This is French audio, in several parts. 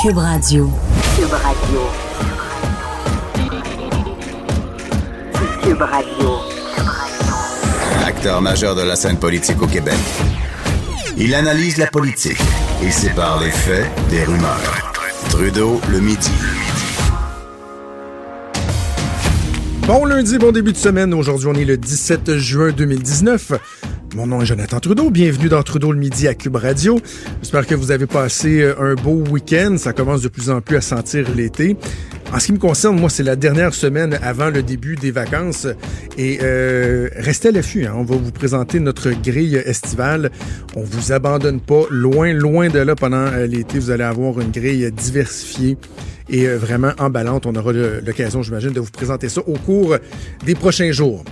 Cube Radio. Cube Radio. Cube Radio. Acteur majeur de la scène politique au Québec. Il analyse la politique et sépare les faits des rumeurs. Trudeau le midi. Bon lundi, bon début de semaine. Aujourd'hui, on est le 17 juin 2019. Mon nom est Jonathan Trudeau. Bienvenue dans Trudeau le midi à Cube Radio. J'espère que vous avez passé euh, un beau week-end. Ça commence de plus en plus à sentir l'été. En ce qui me concerne, moi, c'est la dernière semaine avant le début des vacances. Et euh, restez à l'affût. Hein. On va vous présenter notre grille estivale. On vous abandonne pas. Loin, loin de là, pendant euh, l'été, vous allez avoir une grille diversifiée et vraiment emballante. On aura l'occasion, j'imagine, de vous présenter ça au cours des prochains jours.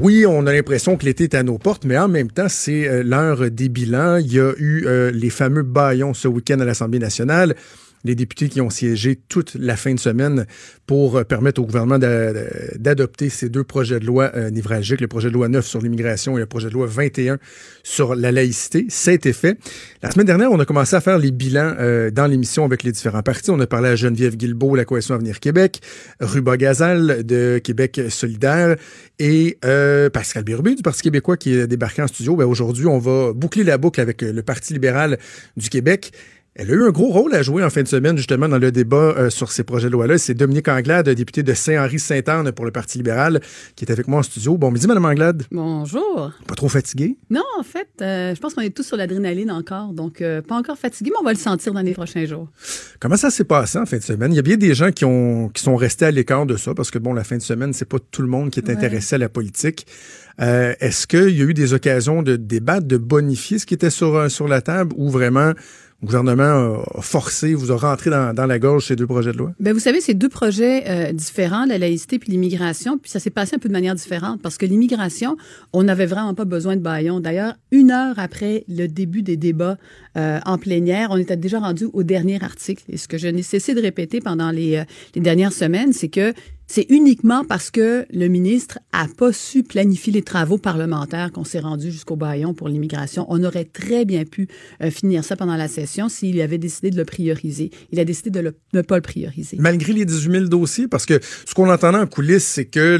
Oui, on a l'impression que l'été est à nos portes, mais en même temps, c'est euh, l'heure des bilans. Il y a eu euh, les fameux baillons ce week-end à l'Assemblée nationale les députés qui ont siégé toute la fin de semaine pour euh, permettre au gouvernement d'adopter ces deux projets de loi euh, névralgiques, le projet de loi 9 sur l'immigration et le projet de loi 21 sur la laïcité. Ça a été fait. La semaine dernière, on a commencé à faire les bilans euh, dans l'émission avec les différents partis. On a parlé à Geneviève Guilbeault, la Coalition Avenir Québec, Ruba Gazal de Québec solidaire et Pascal Birubé du Parti québécois qui est débarqué en studio. Ben, Aujourd'hui, on va boucler la boucle avec le Parti libéral du Québec. Elle a eu un gros rôle à jouer en fin de semaine, justement, dans le débat euh, sur ces projets de loi-là. C'est Dominique Anglade, député de Saint-Henri-Sainte-Anne pour le Parti libéral, qui est avec moi en studio. Bon midi, Madame Anglade. Bonjour. Pas trop fatigué? Non, en fait, euh, je pense qu'on est tous sur l'adrénaline encore, donc euh, pas encore fatigué, mais on va le sentir dans les prochains jours. Comment ça s'est passé en fin de semaine? Il y a bien des gens qui, ont, qui sont restés à l'écart de ça, parce que, bon, la fin de semaine, c'est pas tout le monde qui est intéressé à la politique. Est-ce qu'il y a eu des occasions de débattre, de bonifier ce qui était sur, sur la table, ou vraiment gouvernement a forcé, vous a rentré dans, la gorge ces deux projets de loi? Bien, vous savez, c'est deux projets euh, différents, la laïcité puis l'immigration, puis ça s'est passé un peu de manière différente parce que l'immigration, on n'avait vraiment pas besoin de baillon. D'ailleurs, une heure après le début des débats euh, en plénière, on était déjà rendu au dernier article. Et ce que je n'ai cessé de répéter pendant les, euh, les dernières semaines, c'est que c'est uniquement parce que le ministre a pas su planifier les travaux parlementaires qu'on s'est rendu jusqu'au baillon pour l'immigration. On aurait très bien pu euh, finir ça pendant la session s'il avait décidé de le prioriser. Il a décidé de ne pas le prioriser. Malgré les 18 000 dossiers, parce que ce qu'on entendait en coulisses, c'est que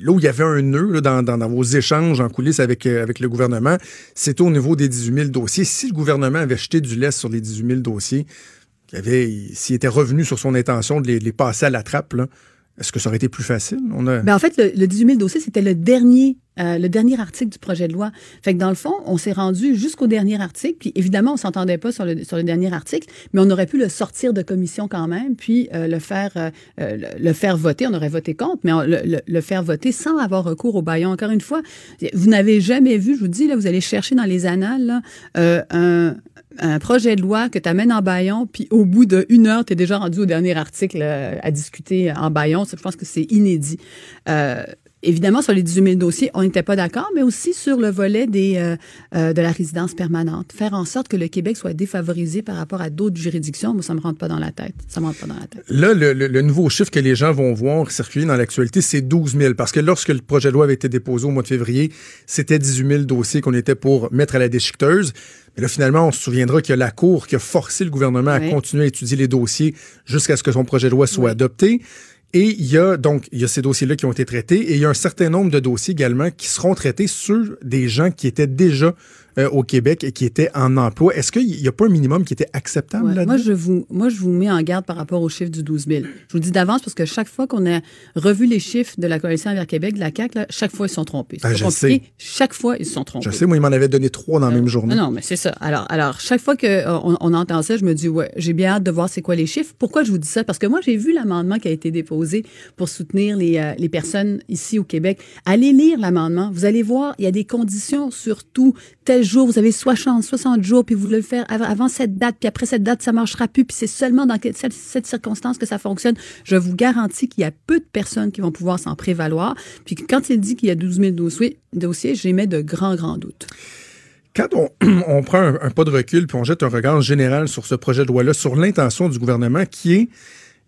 là où il y avait un nœud dans, vos échanges en coulisses avec, euh, avec le gouvernement, c'était au niveau des 18 000 dossiers. Si le gouvernement avait jeté du lait sur les 18 000 dossiers, s'il était revenu sur son intention de les, passer à la trappe, est-ce que ça aurait été plus facile? On a... Ben, en fait, le, le 18 000 dossiers, c'était le dernier euh, le dernier article du projet de loi. Fait que dans le fond, on s'est rendu jusqu'au dernier article, puis évidemment, on s'entendait pas sur le, sur le dernier article, mais on aurait pu le sortir de commission quand même, puis euh, le faire euh, le, faire voter. On aurait voté contre, mais le, le, faire voter sans avoir recours au baillon. Encore une fois, vous n'avez jamais vu, je vous dis, là, vous allez chercher dans les annales un, un projet de loi que tu amènes en baillon, puis au bout d'une heure, tu es déjà rendu au dernier article à discuter en baillon. Je pense que c'est inédit. Évidemment, sur les 18 000 dossiers, on n'était pas d'accord, mais aussi sur le volet des, euh, euh, de la résidence permanente. Faire en sorte que le Québec soit défavorisé par rapport à d'autres juridictions, moi, ça me rentre pas dans la tête. Ça me rentre pas dans la tête. Là, le, le, nouveau chiffre que les gens vont voir circuler dans l'actualité, c'est 12 000. Parce que lorsque le projet de loi avait été déposé au mois de février, c'était 18 000 dossiers qu'on était pour mettre à la déchiqueteuse. Mais là, finalement, on se souviendra qu'il y a la Cour qui a forcé le gouvernement à continuer à étudier les dossiers jusqu'à ce que son projet de loi soit adopté. Et il y a donc ces dossiers-là qui ont été traités et il y a un certain nombre de dossiers également qui seront traités sur des gens qui étaient déjà euh, au Québec et qui étaient en emploi. Est-ce qu'il n'y a pas un minimum qui était acceptable là Moi, je vous, moi, je vous mets en garde par rapport au chiffre du 12 000. Je vous dis d'avance parce que chaque fois qu'on a revu les chiffres de la Coalition envers Québec, de la CAQ, là, chaque fois, ils sont trompés. Ben, je sais. Chaque fois, ils sont trompés. Je sais, moi, ils m'en avaient donné trois dans la même journée. Non, mais c'est ça. Alors, alors, chaque fois qu'on euh, on entend ça, je me dis, ouais, j'ai bien hâte de voir c'est quoi les chiffres. Pourquoi je vous dis ça? Parce que moi, j'ai vu l'amendement qui a été déposé pour soutenir les, euh, les personnes ici au Québec. Allez lire l'amendement. Vous allez voir, il y a des conditions surtout tel jour, vous avez 60, 60 jours, puis vous voulez le faire av- avant cette date, puis après cette date, ça marchera plus, puis c'est seulement dans cette, circonstance que ça fonctionne. Je vous garantis qu'il y a peu de personnes qui vont pouvoir s'en prévaloir. Puis quand il dit qu'il y a 12 000 dossiers, dossiers j'émets de grands, grands doutes. Quand on, prend un, un pas de recul puis on jette un regard général sur ce projet de loi-là, sur l'intention du gouvernement qui est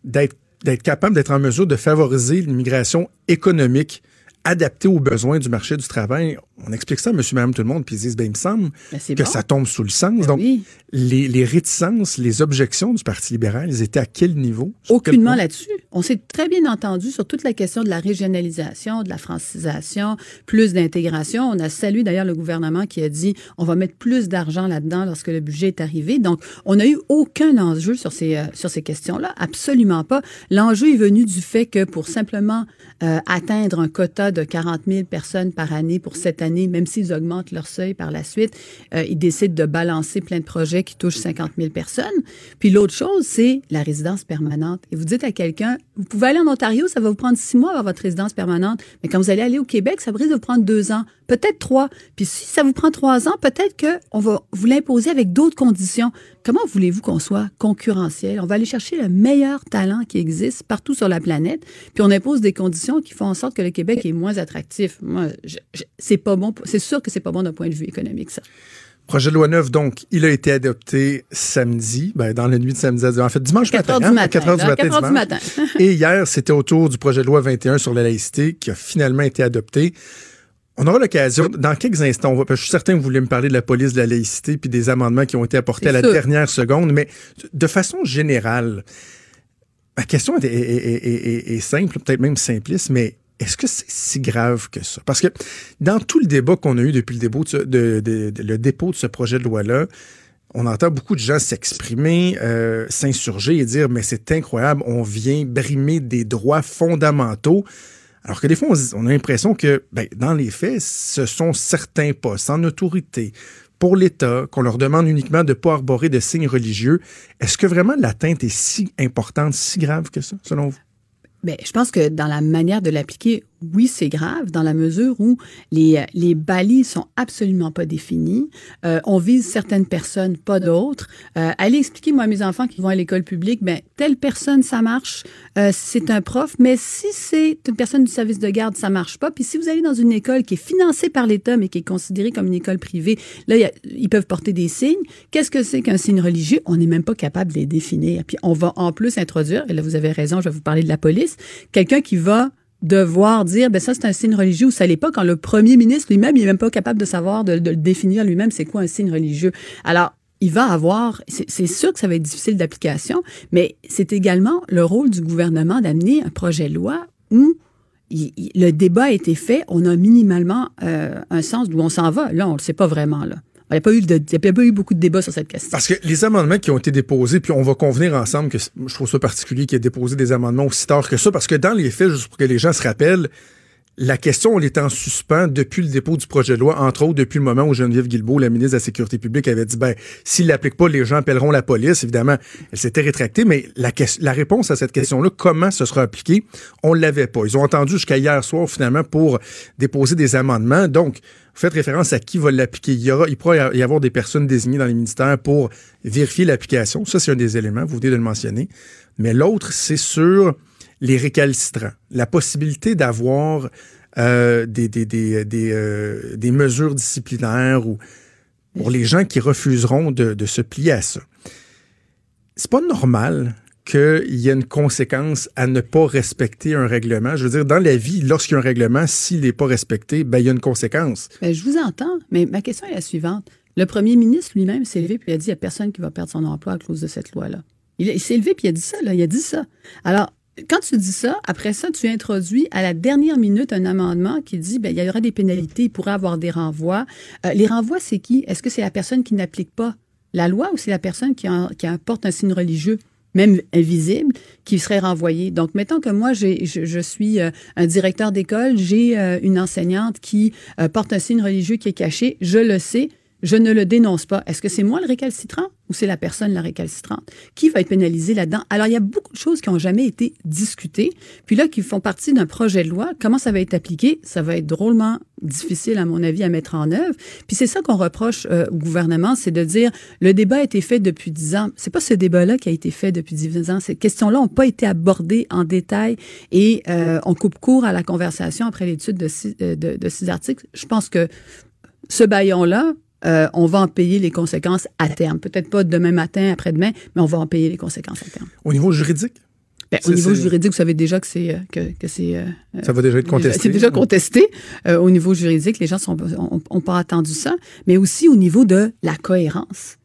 d'être capable d'être en mesure de favoriser l'immigration économique adaptée aux besoins du marché du travail. On explique ça à monsieur, madame, tout le monde, puis ils disent, ben, il me semble Ben, que bon. ça tombe sous le sens. Ben Donc, oui. les, les réticences, les objections du Parti libéral, ils étaient à quel niveau? Quel Aucunement là-dessus. On s'est très bien entendu sur toute la question de la régionalisation, de la francisation, plus d'intégration. On a salué d'ailleurs le gouvernement qui a dit on va mettre plus d'argent là-dedans lorsque le budget est arrivé. Donc, on n'a eu aucun enjeu sur ces, euh, sur ces questions-là. Absolument pas. L'enjeu est venu du fait que pour simplement euh, atteindre un quota de 40 000 personnes par année pour cette année, même s'ils augmentent leur seuil par la suite, euh, ils décident de balancer plein de projets qui touchent 50 000 personnes. Puis l'autre chose, c'est la résidence permanente. Et vous dites à quelqu'un, vous pouvez aller en Ontario, ça va vous prendre six mois avoir votre résidence permanente, mais quand vous allez aller au Québec, ça risque de vous prendre deux ans, peut-être trois. Puis si ça vous prend trois ans, peut-être que on va vous l'imposer avec d'autres conditions. Comment voulez-vous qu'on soit concurrentiel? On va aller chercher le meilleur talent qui existe partout sur la planète, puis on impose des conditions qui font en sorte que le Québec est moins attractif. Moi, c'est pas bon. C'est sûr que c'est pas bon d'un point de vue économique, ça. Projet de loi 9, donc, il a été adopté samedi, ben, dans la nuit de samedi à en fait, dimanche 4 matin. heures du hein, matin. 4 heures du là, matin. 4 heures du dimanche. matin. Et hier, c'était au tour du projet de loi 21 sur la laïcité qui a finalement été adopté. On aura l'occasion, dans quelques instants, on va, parce que je suis certain que vous voulez me parler de la police de la laïcité puis des amendements qui ont été apportés à la sûr. dernière seconde, mais de façon générale, ma question est, est- est- est- est- est simple, peut-être même simpliste, mais est-ce que c'est si grave que ça? Parce que dans tout le débat qu'on a eu depuis le dépôt de, ce- de- de- de- le dépôt de ce projet de loi-là, on entend beaucoup de gens s'exprimer, euh, s'insurger et dire mais c'est incroyable, on vient brimer des droits fondamentaux. Alors que des fois, on, a l'impression que, ben, dans les faits, ce sont certains postes en autorité pour l'État qu'on leur demande uniquement de ne pas arborer de signes religieux. Est-ce que vraiment l'atteinte est si importante, si grave que ça, selon vous? Bien, je pense que dans la manière de l'appliquer, oui, c'est grave, dans la mesure où les, les balises sont absolument pas définies. Euh, on vise certaines personnes, pas d'autres. Euh, allez expliquer, moi, à mes enfants qui vont à l'école publique, ben, telle personne, ça marche, euh, c'est un prof, mais si c'est une personne du service de garde, ça marche pas. Puis si vous allez dans une école qui est financée par l'État, mais qui est considérée comme une école privée, là, ils peuvent porter des signes. Qu'est-ce que c'est qu'un signe religieux? On n'est même pas capable de les définir. Puis on va en plus introduire, et là, vous avez raison, je vais vous parler de la police, quelqu'un qui va devoir dire, ben ça, c'est un signe religieux ou ça l'est pas, quand le premier ministre lui-même, il est même pas capable de savoir, de, définir lui-même, c'est quoi un signe religieux. Alors, il va avoir, c'est sûr que ça va être difficile d'application, mais c'est également le rôle du gouvernement d'amener un projet de loi où le débat a été fait, on a minimalement euh, un sens d'où on s'en va. Là, on le sait pas vraiment. Là. Il n'y a, pas eu y pas eu beaucoup de débats sur cette question. Parce que les amendements qui ont été déposés, puis on va convenir ensemble que je trouve ça particulier qu'il ait déposé des amendements aussi tard que ça, parce que dans les faits, juste pour que les gens se rappellent, la question, on est en suspens depuis le dépôt du projet de loi, entre autres depuis le moment où Geneviève Guilbeault, la ministre de la Sécurité publique, avait dit, ben, s'il l'applique pas, les gens appelleront la police. Évidemment, elle s'était rétractée, mais la, la réponse à cette question-là, comment ce sera appliqué, on l'avait pas. Ils ont entendu jusqu'à hier soir, finalement, pour déposer des amendements. Donc, vous faites référence à qui va l'appliquer. Il y il pourra y avoir des personnes désignées dans les ministères pour vérifier l'application. Ça, c'est un des éléments. Vous venez de le mentionner. Mais l'autre, c'est sur les récalcitrants. La possibilité d'avoir euh, des, des, des, des, euh, des mesures disciplinaires ou pour les gens qui refuseront de, de se plier à ça. C'est pas normal qu'il y ait une conséquence à ne pas respecter un règlement. Je veux dire, dans la vie, lorsqu'il y a un règlement, s'il n'est pas respecté, ben, il y a une conséquence. Ben, je vous entends, mais ma question est la suivante. Le premier ministre lui-même s'est levé puis a dit il n'y a personne qui va perdre son emploi à cause de cette loi-là. Il, s'est levé puis il a dit ça, là, il a dit ça. Alors, quand tu dis ça, après ça, tu introduis à la dernière minute un amendement qui dit ben, il y aura des pénalités, il pourrait avoir des renvois. Euh, les renvois, c'est qui? Est-ce que c'est la personne qui n'applique pas la loi ou c'est la personne qui, en- qui apporte un signe religieux? Même invisible, qui serait renvoyée. Donc, mettons que moi, je suis euh, un directeur d'école, j'ai euh, une enseignante qui euh, porte un signe religieux qui est caché, je le sais, je ne le dénonce pas. Est-ce que c'est moi le récalcitrant ou c'est la personne la récalcitrante? Qui va être pénalisé là-dedans? Alors, il y a beaucoup de choses qui n'ont jamais été discutées, puis là, qui font partie d'un projet de loi. Comment ça va être appliqué? Ça va être drôlement difficile, à mon avis, à mettre en œuvre. Puis c'est ça qu'on reproche euh, au gouvernement, c'est de dire, le débat a été fait depuis dix ans. C'est pas ce débat-là qui a été fait depuis dix ans. Ces questions-là n'ont pas été abordées en détail et euh, on coupe court à la conversation après l'étude de euh, de, de six articles. Je pense que ce baillon-là, euh, on va en payer les conséquences à terme. Peut-être pas demain matin, après-demain, mais on va en payer les conséquences à terme. Au niveau juridique? Ben, au niveau juridique, vous savez déjà que c'est euh, que, que c'est euh, ça va déjà être contesté. C'est déjà contesté euh, au niveau juridique. Les gens sont ont, pas attendu ça, mais aussi au niveau de la cohérence.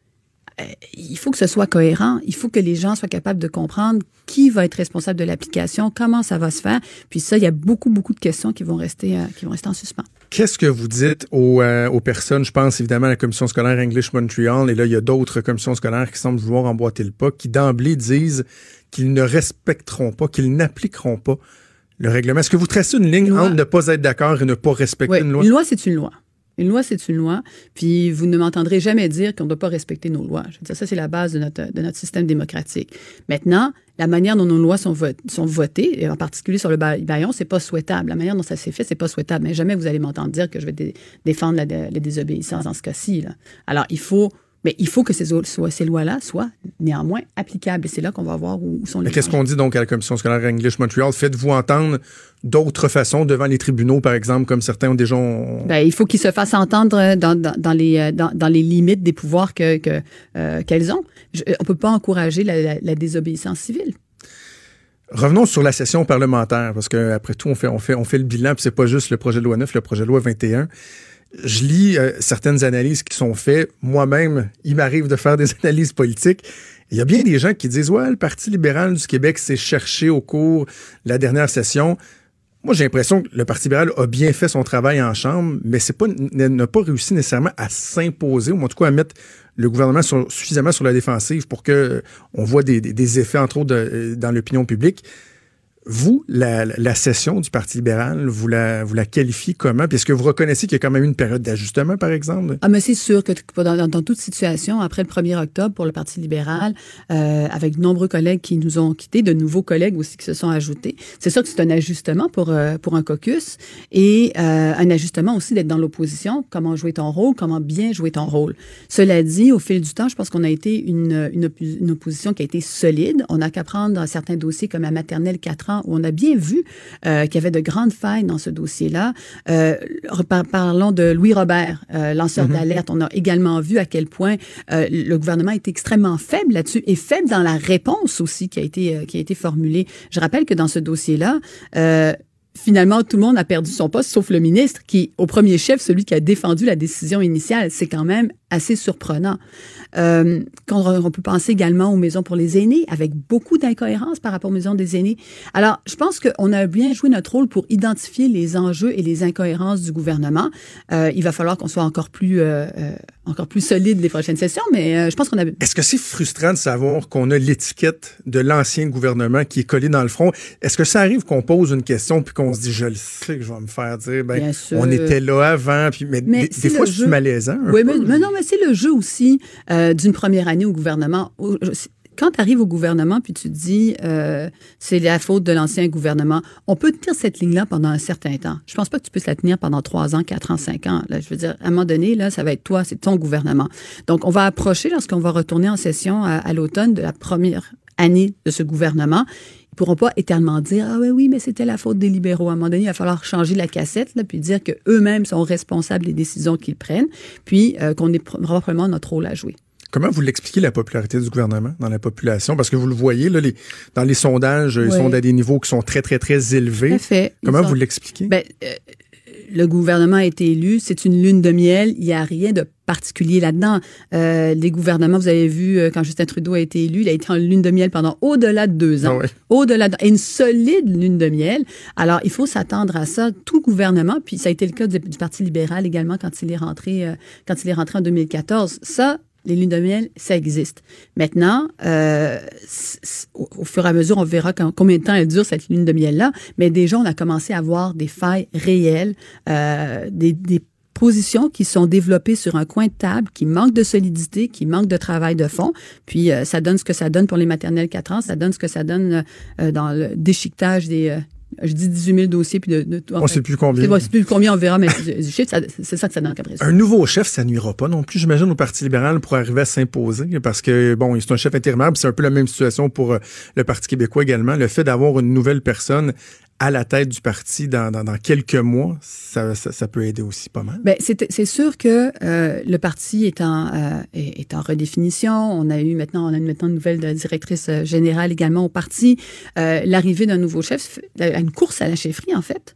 il faut que ce soit cohérent. Il faut que les gens soient capables de comprendre qui va être responsable de l'application, comment ça va se faire. Puis ça, il y a beaucoup beaucoup de questions qui vont rester qui vont rester en suspens. Qu'est-ce que vous dites aux, euh, aux, personnes? Je pense évidemment à la commission scolaire English Montreal, et là, il y a d'autres commissions scolaires qui semblent vouloir emboîter le pas, qui d'emblée disent qu'ils ne respecteront pas, qu'ils n'appliqueront pas le règlement. Est-ce que vous tracez une ligne entre ne pas être d'accord et ne pas respecter une loi? Une loi, c'est une loi. Une loi, c'est une loi. Puis vous ne m'entendrez jamais dire qu'on ne doit pas respecter nos lois. Je veux dire, ça, c'est la base de notre, de notre système démocratique. Maintenant, la manière dont nos lois sont, votées, et en particulier sur le baillon, c'est pas souhaitable. La manière dont ça s'est fait, c'est pas souhaitable. Mais jamais vous allez m'entendre dire que je vais défendre la, désobéissance dans ce cas-ci. Alors, il faut mais il faut que ces, ces lois-là soient néanmoins applicables. Et c'est là qu'on va voir où, sont les. Qu'est-ce qu'on dit donc à la Commission scolaire English Montreal? Faites-vous entendre d'autres façons devant les tribunaux, par exemple, comme certains ont déjà. Ben, il faut qu'ils se fassent entendre dans, dans, dans les, euh, dans, dans, les limites des pouvoirs que, euh, qu'elles ont. Je, on ne peut pas encourager la, la, la désobéissance civile. Revenons sur la session parlementaire, parce qu'après tout, on fait, on, fait, on fait le bilan, puis c'est pas juste le projet de loi 9, le projet de loi 21 je lis euh, certaines analyses qui sont faites. Moi-même, il m'arrive de faire des analyses politiques. Il y a bien des gens qui disent Ouais, le Parti libéral du Québec s'est cherché au cours de la dernière session. Moi, j'ai l'impression que le Parti libéral a bien fait son travail en Chambre, mais n'a pas réussi nécessairement à s'imposer, ou en tout cas à mettre le gouvernement suffisamment sur la défensive pour que euh, on voit des, des effets, entre autres, euh, dans l'opinion publique. Vous, la, la, session du Parti libéral, vous la, vous la qualifiez comment? Puis est-ce que vous reconnaissez qu'il y a quand même une période d'ajustement, par exemple? Ah, mais c'est sûr que dans, dans, toute situation, après le 1er octobre pour le Parti libéral, euh, avec de nombreux collègues qui nous ont quittés, de nouveaux collègues aussi qui se sont ajoutés, c'est sûr que c'est un ajustement pour, euh, pour un caucus et euh, un ajustement aussi d'être dans l'opposition, comment jouer ton rôle, comment bien jouer ton rôle. Cela dit, au fil du temps, je pense qu'on a été une, une, une, opposition qui a été solide. On n'a qu'à prendre dans certains dossiers comme la maternelle 4 ans où on a bien vu euh, qu'il y avait de grandes failles dans ce dossier-là. Euh, parlons de Louis Robert, euh, lanceur mm-hmm. d'alerte. On a également vu à quel point le gouvernement est extrêmement faible là-dessus et faible dans la réponse aussi qui a été qui a été formulée. Je rappelle que dans ce dossier-là, finalement, tout le monde a perdu son poste, sauf le ministre, qui, au premier chef, celui qui a défendu la décision initiale. C'est quand même assez surprenant. Euh, quand on peut penser également aux maisons pour les aînés, avec beaucoup d'incohérences par rapport aux maisons des aînés. Alors, je pense qu'on a bien joué notre rôle pour identifier les enjeux et les incohérences du gouvernement. Euh, il va falloir qu'on soit encore plus, euh, encore plus solide les prochaines sessions, mais je pense qu'on a... Est-ce que c'est frustrant de savoir qu'on a l'étiquette de l'ancien gouvernement qui est collée dans le front? Est-ce que ça arrive qu'on pose une question puis qu'on se dit, je le sais que je vais me faire dire, ben, on était là avant, puis, mais, des, fois, c'est malaisant. Oui, mais, mais, non, mais c'est le jeu aussi euh, d'une première année au gouvernement. Quand tu arrives au gouvernement puis tu dis euh, c'est la faute de l'ancien gouvernement, on peut tenir cette ligne-là pendant un certain temps. Je pense pas que tu puisses la tenir pendant trois ans, quatre ans, cinq ans. Là, je veux dire, à un moment donné, là, ça va être toi, c'est ton gouvernement. Donc, on va approcher lorsqu'on va retourner en session à l'automne de la première année de ce gouvernement ils pourront pas éternellement dire ah oui oui mais c'était la faute des libéraux à un moment donné il va falloir changer la cassette là, puis dire que eux-mêmes sont responsables des décisions qu'ils prennent puis euh, qu'on est probablement notre rôle à jouer. Comment vous l'expliquez la popularité du gouvernement dans la population? Parce que vous le voyez là les, dans les sondages ils sont à des niveaux qui sont très très très élevés. Fait. Comment vous l'expliquez? Ben, euh, le gouvernement a été élu, c'est une lune de miel, il n'y a rien de particulier là-dedans. Euh, les gouvernements, vous avez vu, euh, quand Justin Trudeau a été élu, il a été en lune de miel pendant au-delà de deux ans. Ah au-delà de, une solide lune de miel. Alors, il faut s'attendre à ça. Tout gouvernement, puis ça a été le cas du, Parti libéral également quand il est rentré, euh, quand il est rentré en 2014. Ça, les lunes de miel, ça existe. Maintenant, euh, au, fur et à mesure, on verra combien de temps elle dure, cette lune de miel-là. Mais déjà, on a commencé à voir des failles réelles, euh, des, propositions qui sont développées sur un coin de table, qui manquent de solidité, qui manquent de travail de fond. Puis euh, ça donne ce que ça donne pour les maternelles 4 ans, ça donne ce que ça donne dans le déchiquetage des, je dis 18 000 dossiers. Puis de, de, on ne sait plus combien. C'est plus combien, on verra, mais c'est ça, c'est ça que ça donne. Un nouveau chef, ça nuira pas non plus, j'imagine, au Parti libéral pour arriver à s'imposer, parce que, bon, c'est un chef intérimaire, puis c'est un peu la même situation pour euh, le Parti québécois également. Le fait d'avoir une nouvelle personne à la tête du parti dans, quelques mois, ça, peut aider aussi pas mal. Bien, c'est sûr que euh, le parti est en, euh, est, en redéfinition. On a eu maintenant, on a une nouvelle directrice euh, générale également au parti. L'arrivée d'un nouveau chef, une course à la chefferie en fait,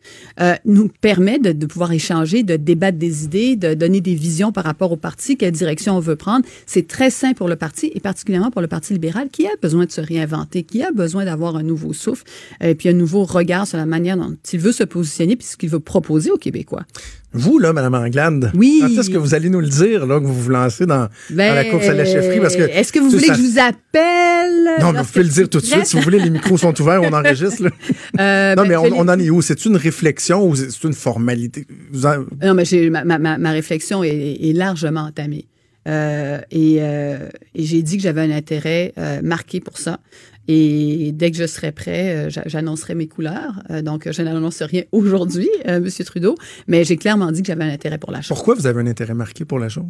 nous permet de, de, pouvoir échanger, de débattre des idées, de donner des visions par rapport au parti, quelle direction on veut prendre. C'est très sain pour le parti et particulièrement pour le Parti libéral qui a besoin de se réinventer, qui a besoin d'avoir un nouveau souffle et puis un nouveau regard sur la manière dont il veut se positionner puis ce qu'il veut proposer aux Québécois. Vous, là, Mme Anglade, oui. quand est-ce que vous allez nous le dire, là, que vous vous lancez dans, ben, dans la course à la chefferie? Parce que, est-ce que vous voulez ça... que je vous appelle? Non, mais vous pouvez le dire tout de suite. Si vous voulez, les micros sont ouverts, on enregistre. Là. Euh, non, ben, mais on, on, en est où? C'est une réflexion ou c'est une formalité? En... Non, mais ma, ma, ma, réflexion est, est largement entamée. Euh, et, euh, et j'ai dit que j'avais un intérêt marqué pour ça. Et dès que je serai prêt, j'annoncerai mes couleurs. donc, je n'annonce rien aujourd'hui, Monsieur Trudeau, mais j'ai clairement dit que j'avais un intérêt pour la chose. Pourquoi vous avez un intérêt marqué pour la chose?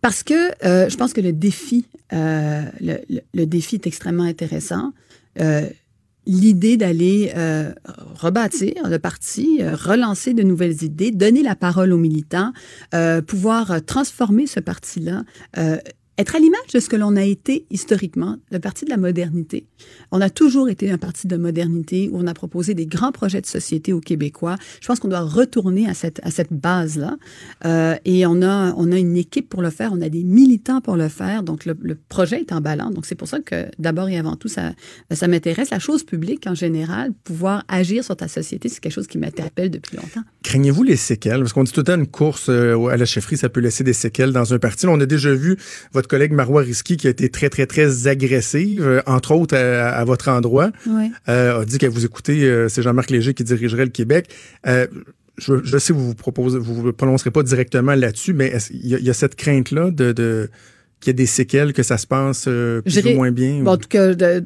Parce que je pense que le défi, le, le, le, défi est extrêmement intéressant l'idée d'aller euh, rebâtir le parti, euh, relancer de nouvelles idées, donner la parole aux militants, euh, pouvoir transformer ce parti-là être à l'image de ce que l'on a été historiquement, le parti de la modernité. On a toujours été un parti de modernité où on a proposé des grands projets de société aux Québécois. Je pense qu'on doit retourner à cette, à cette base-là. Euh, et on a, on a une équipe pour le faire, on a des militants pour le faire. Donc, le, projet est emballant. Donc, c'est pour ça que d'abord et avant tout, ça, ça m'intéresse. La chose publique en général, pouvoir agir sur ta société, c'est quelque chose qui m'interpelle depuis longtemps. Craignez-vous les séquelles? Parce qu'on dit tout le temps une course euh, à la chefferie, ça peut laisser des séquelles dans un parti. On a déjà vu votre collègue Marois Risky, qui a été très, très, très agressive, euh, entre autres à, à votre endroit, oui. euh, a dit qu'elle vous écoutez, euh, c'est Jean-Marc Léger qui dirigerait le Québec. Euh, je, je, sais que vous vous proposez, vous vous prononcerez pas directement là-dessus, mais il y, y, a cette crainte-là de, de qu'il y ait des séquelles, que ça se passe euh, plus ou moins bien? Bon, en tout cas, de,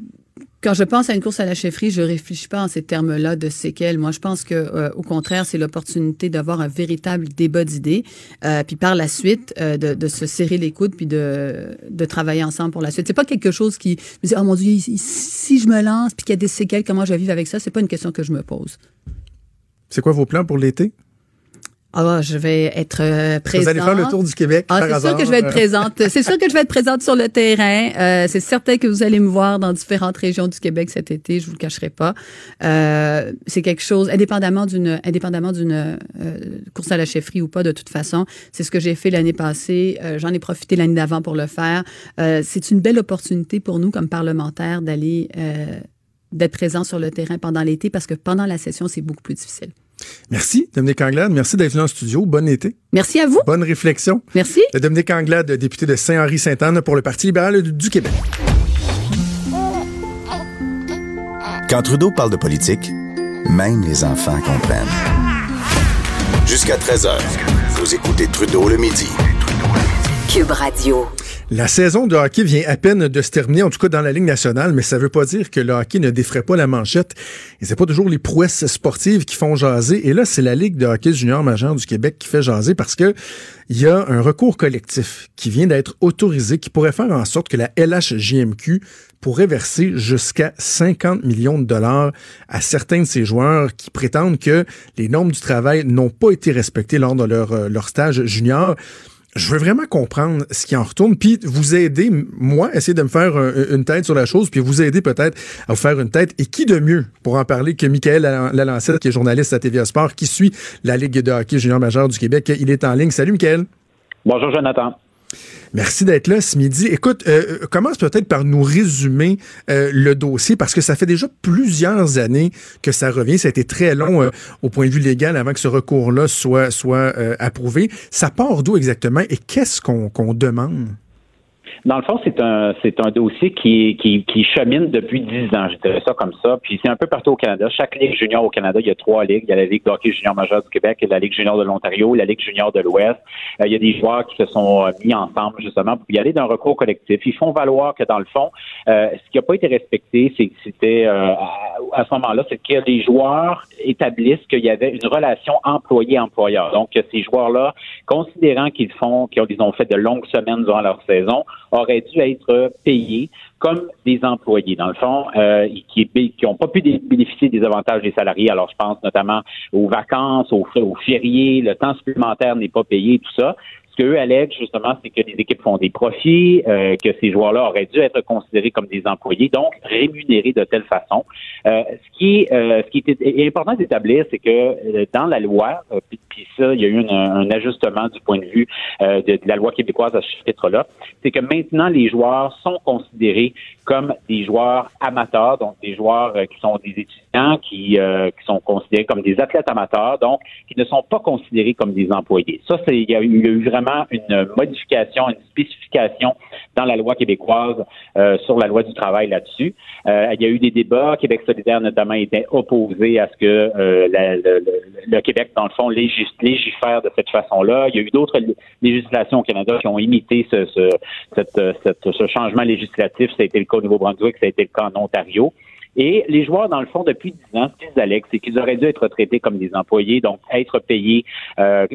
quand je pense à une course à la chefferie, je réfléchis pas en ces termes-là de séquelles. Moi, je pense que, euh, au contraire, c'est l'opportunité d'avoir un véritable débat d'idées, euh, puis par la suite euh, de, se serrer les coudes, puis de, de travailler ensemble pour la suite. C'est pas quelque chose qui me dit oh mon Dieu, si je me lance, puis qu'il y a des séquelles, comment je vais vivre avec ça C'est pas une question que je me pose. C'est quoi vos plans pour l'été? Ah, je vais être euh, présente. Vous allez faire le tour du Québec. Ah, c'est sûr que je vais être présente. c'est sûr que je vais être présente sur le terrain. Euh, c'est certain que vous allez me voir dans différentes régions du Québec cet été. Je vous le cacherai pas. Euh, c'est quelque chose, indépendamment d'une, indépendamment d'une euh, course à la chefferie ou pas, de toute façon. C'est ce que j'ai fait l'année passée. Euh, j'en ai profité l'année d'avant pour le faire. Euh, c'est une belle opportunité pour nous comme parlementaires d'aller d'être présents sur le terrain pendant l'été parce que pendant la session, c'est beaucoup plus difficile. Merci, Dominique Anglade. Merci d'être venu en studio. Bon été. Merci à vous. Bonne réflexion. Merci. Dominique Anglade, député de Saint-Henri-Sainte-Anne pour le Parti libéral du Québec. Quand Trudeau parle de politique, même les enfants comprennent. Jusqu'à 13h, vous écoutez Trudeau le midi. Cube Radio. La saison de hockey vient à peine de se terminer, en tout cas dans la Ligue nationale, mais ça veut pas dire que le hockey ne défraie pas la manchette. Et c'est pas toujours les prouesses sportives qui font jaser. Et là, c'est la Ligue de hockey junior majeur du Québec qui fait jaser parce que il y a un recours collectif qui vient d'être autorisé qui pourrait faire en sorte que la LHJMQ pourrait verser jusqu'à 50 millions de dollars à certains de ces joueurs qui prétendent que les normes du travail n'ont pas été respectées lors de leur, leur stage junior je veux vraiment comprendre ce qui en retourne, puis vous aider, moi, essayer de me faire une tête sur la chose, puis vous aider peut-être à vous faire une tête. Et qui de mieux pour en parler que Michael Lalancette, qui est journaliste à TVA Sport, qui suit la Ligue de hockey junior majeur du Québec. Il est en ligne. Salut, Michael. Bonjour, Jonathan. Merci d'être là ce midi. Écoute, euh, commence peut-être par nous résumer euh, le dossier parce que ça fait déjà plusieurs années que ça revient. Ça a été très long euh, au point de vue légal avant que ce recours-là soit, soit euh, approuvé. Ça part d'où exactement et qu'est-ce qu'on demande? Dans le fond, c'est un c'est un dossier qui, qui, qui chemine depuis dix ans, je dirais ça comme ça. Puis c'est un peu partout au Canada. Chaque ligue junior au Canada, il y a trois ligues. Il y a la Ligue de hockey junior majeur du Québec, la Ligue junior de l'Ontario, la Ligue junior de l'Ouest. Euh, il y a des joueurs qui se sont euh, mis ensemble justement pour y aller d'un recours collectif. Ils font valoir que dans le fond, euh, ce qui n'a pas été respecté, c'est que c'était à, à, ce moment-là, c'est que les joueurs établissent qu'il y avait une relation employé-employeur. Donc ces joueurs-là, considérant qu'ils font, qu'ils ont fait de longues semaines durant leur saison, auraient dû être payés comme des employés, dans le fond, euh, qui n'ont pas pu bénéficier des avantages des salariés. Alors, je pense notamment aux vacances, aux, aux fériés, le temps supplémentaire n'est pas payé, tout ça. Ce qu'eux allèguent, justement, c'est que les équipes font des profits, euh, que ces joueurs-là auraient dû être considérés comme des employés, donc rémunérés de telle façon. Euh, ce qui est, euh, est important d'établir, c'est que dans la loi, puis, ça, il y a eu un, ajustement du point de vue de, la loi québécoise à ce chapitre-là, c'est que maintenant les joueurs sont considérés comme des joueurs amateurs, donc des joueurs qui sont des étudiants, qui, sont considérés comme des athlètes amateurs, donc qui ne sont pas considérés comme des employés. Ça, il y a eu, eu une modification, une spécification dans la loi québécoise euh, sur la loi du travail là-dessus. Euh, il y a eu des débats. Québec solidaire, notamment, était opposé à ce que euh, le, Québec, dans le fond, légifère de cette façon-là. Il y a eu d'autres législations au Canada qui ont imité ce, ce changement législatif. Ça a été le cas au Nouveau-Brunswick, ça a été le cas en Ontario. Et les joueurs, dans le fond, depuis 10 ans, ce qu'ils Alex, c'est qu'ils auraient dû être traités comme des employés, donc être payés, euh,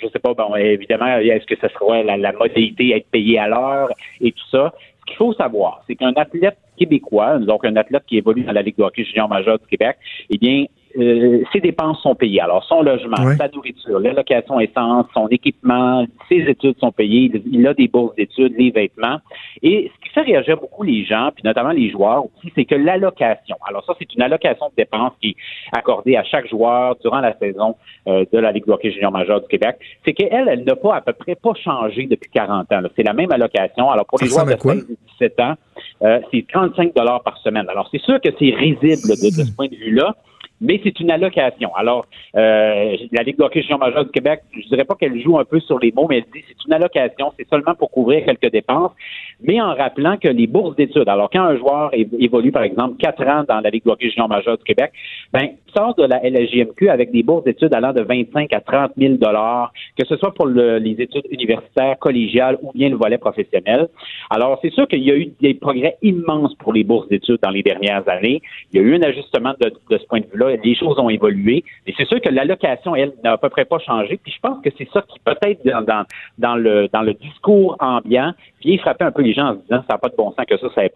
je sais pas, bon, évidemment, est-ce que ce serait la, la modalité, être payé à l'heure et tout ça? Ce qu'il faut savoir, c'est qu'un athlète québécois, donc un athlète qui évolue dans la Ligue de hockey junior majeur du Québec, eh bien, euh, ses dépenses sont payées. Alors, son logement, sa nourriture, l'allocation essence, son équipement, ses études sont payées. Il a des bourses d'études, les vêtements. Et ce qui fait réagir beaucoup les gens, puis notamment les joueurs aussi, c'est que l'allocation, alors ça, c'est une allocation de dépenses qui est accordée à chaque joueur durant la saison euh, de la Ligue de hockey junior majeur du Québec, c'est qu'elle, elle, n'a pas à peu près pas changé depuis 40 ans. C'est la même allocation. Alors, pour les joueurs de 16 17 ans, euh, c'est 35 dollars par semaine. Alors, c'est sûr que c'est risible de ce point de vue-là mais c'est une allocation. Alors, euh, la Ligue d'hockey junior majeur du Québec, je dirais pas qu'elle joue un peu sur les mots, mais elle dit c'est une allocation, c'est seulement pour couvrir quelques dépenses, mais en rappelant que les bourses d'études, alors quand un joueur évolue, par exemple, quatre ans dans la Ligue d'hockey junior majeur du Québec, ben, sort de la LGMQ avec des bourses d'études allant de 25 à 30 000 dollars, que ce soit pour les études universitaires, collégiales ou bien le volet professionnel. Alors, c'est sûr qu'il y a eu des progrès immenses pour les bourses d'études dans les dernières années. Il y a eu un ajustement de, de ce point de vue-là les choses ont évolué. Mais c'est sûr que l'allocation, elle, n'a à peu près pas changé. Puis je pense que c'est ça qui peut-être dans, le, discours ambiant vient frapper un peu les gens en se disant ça n'a pas de bon sens que ça, ça n'a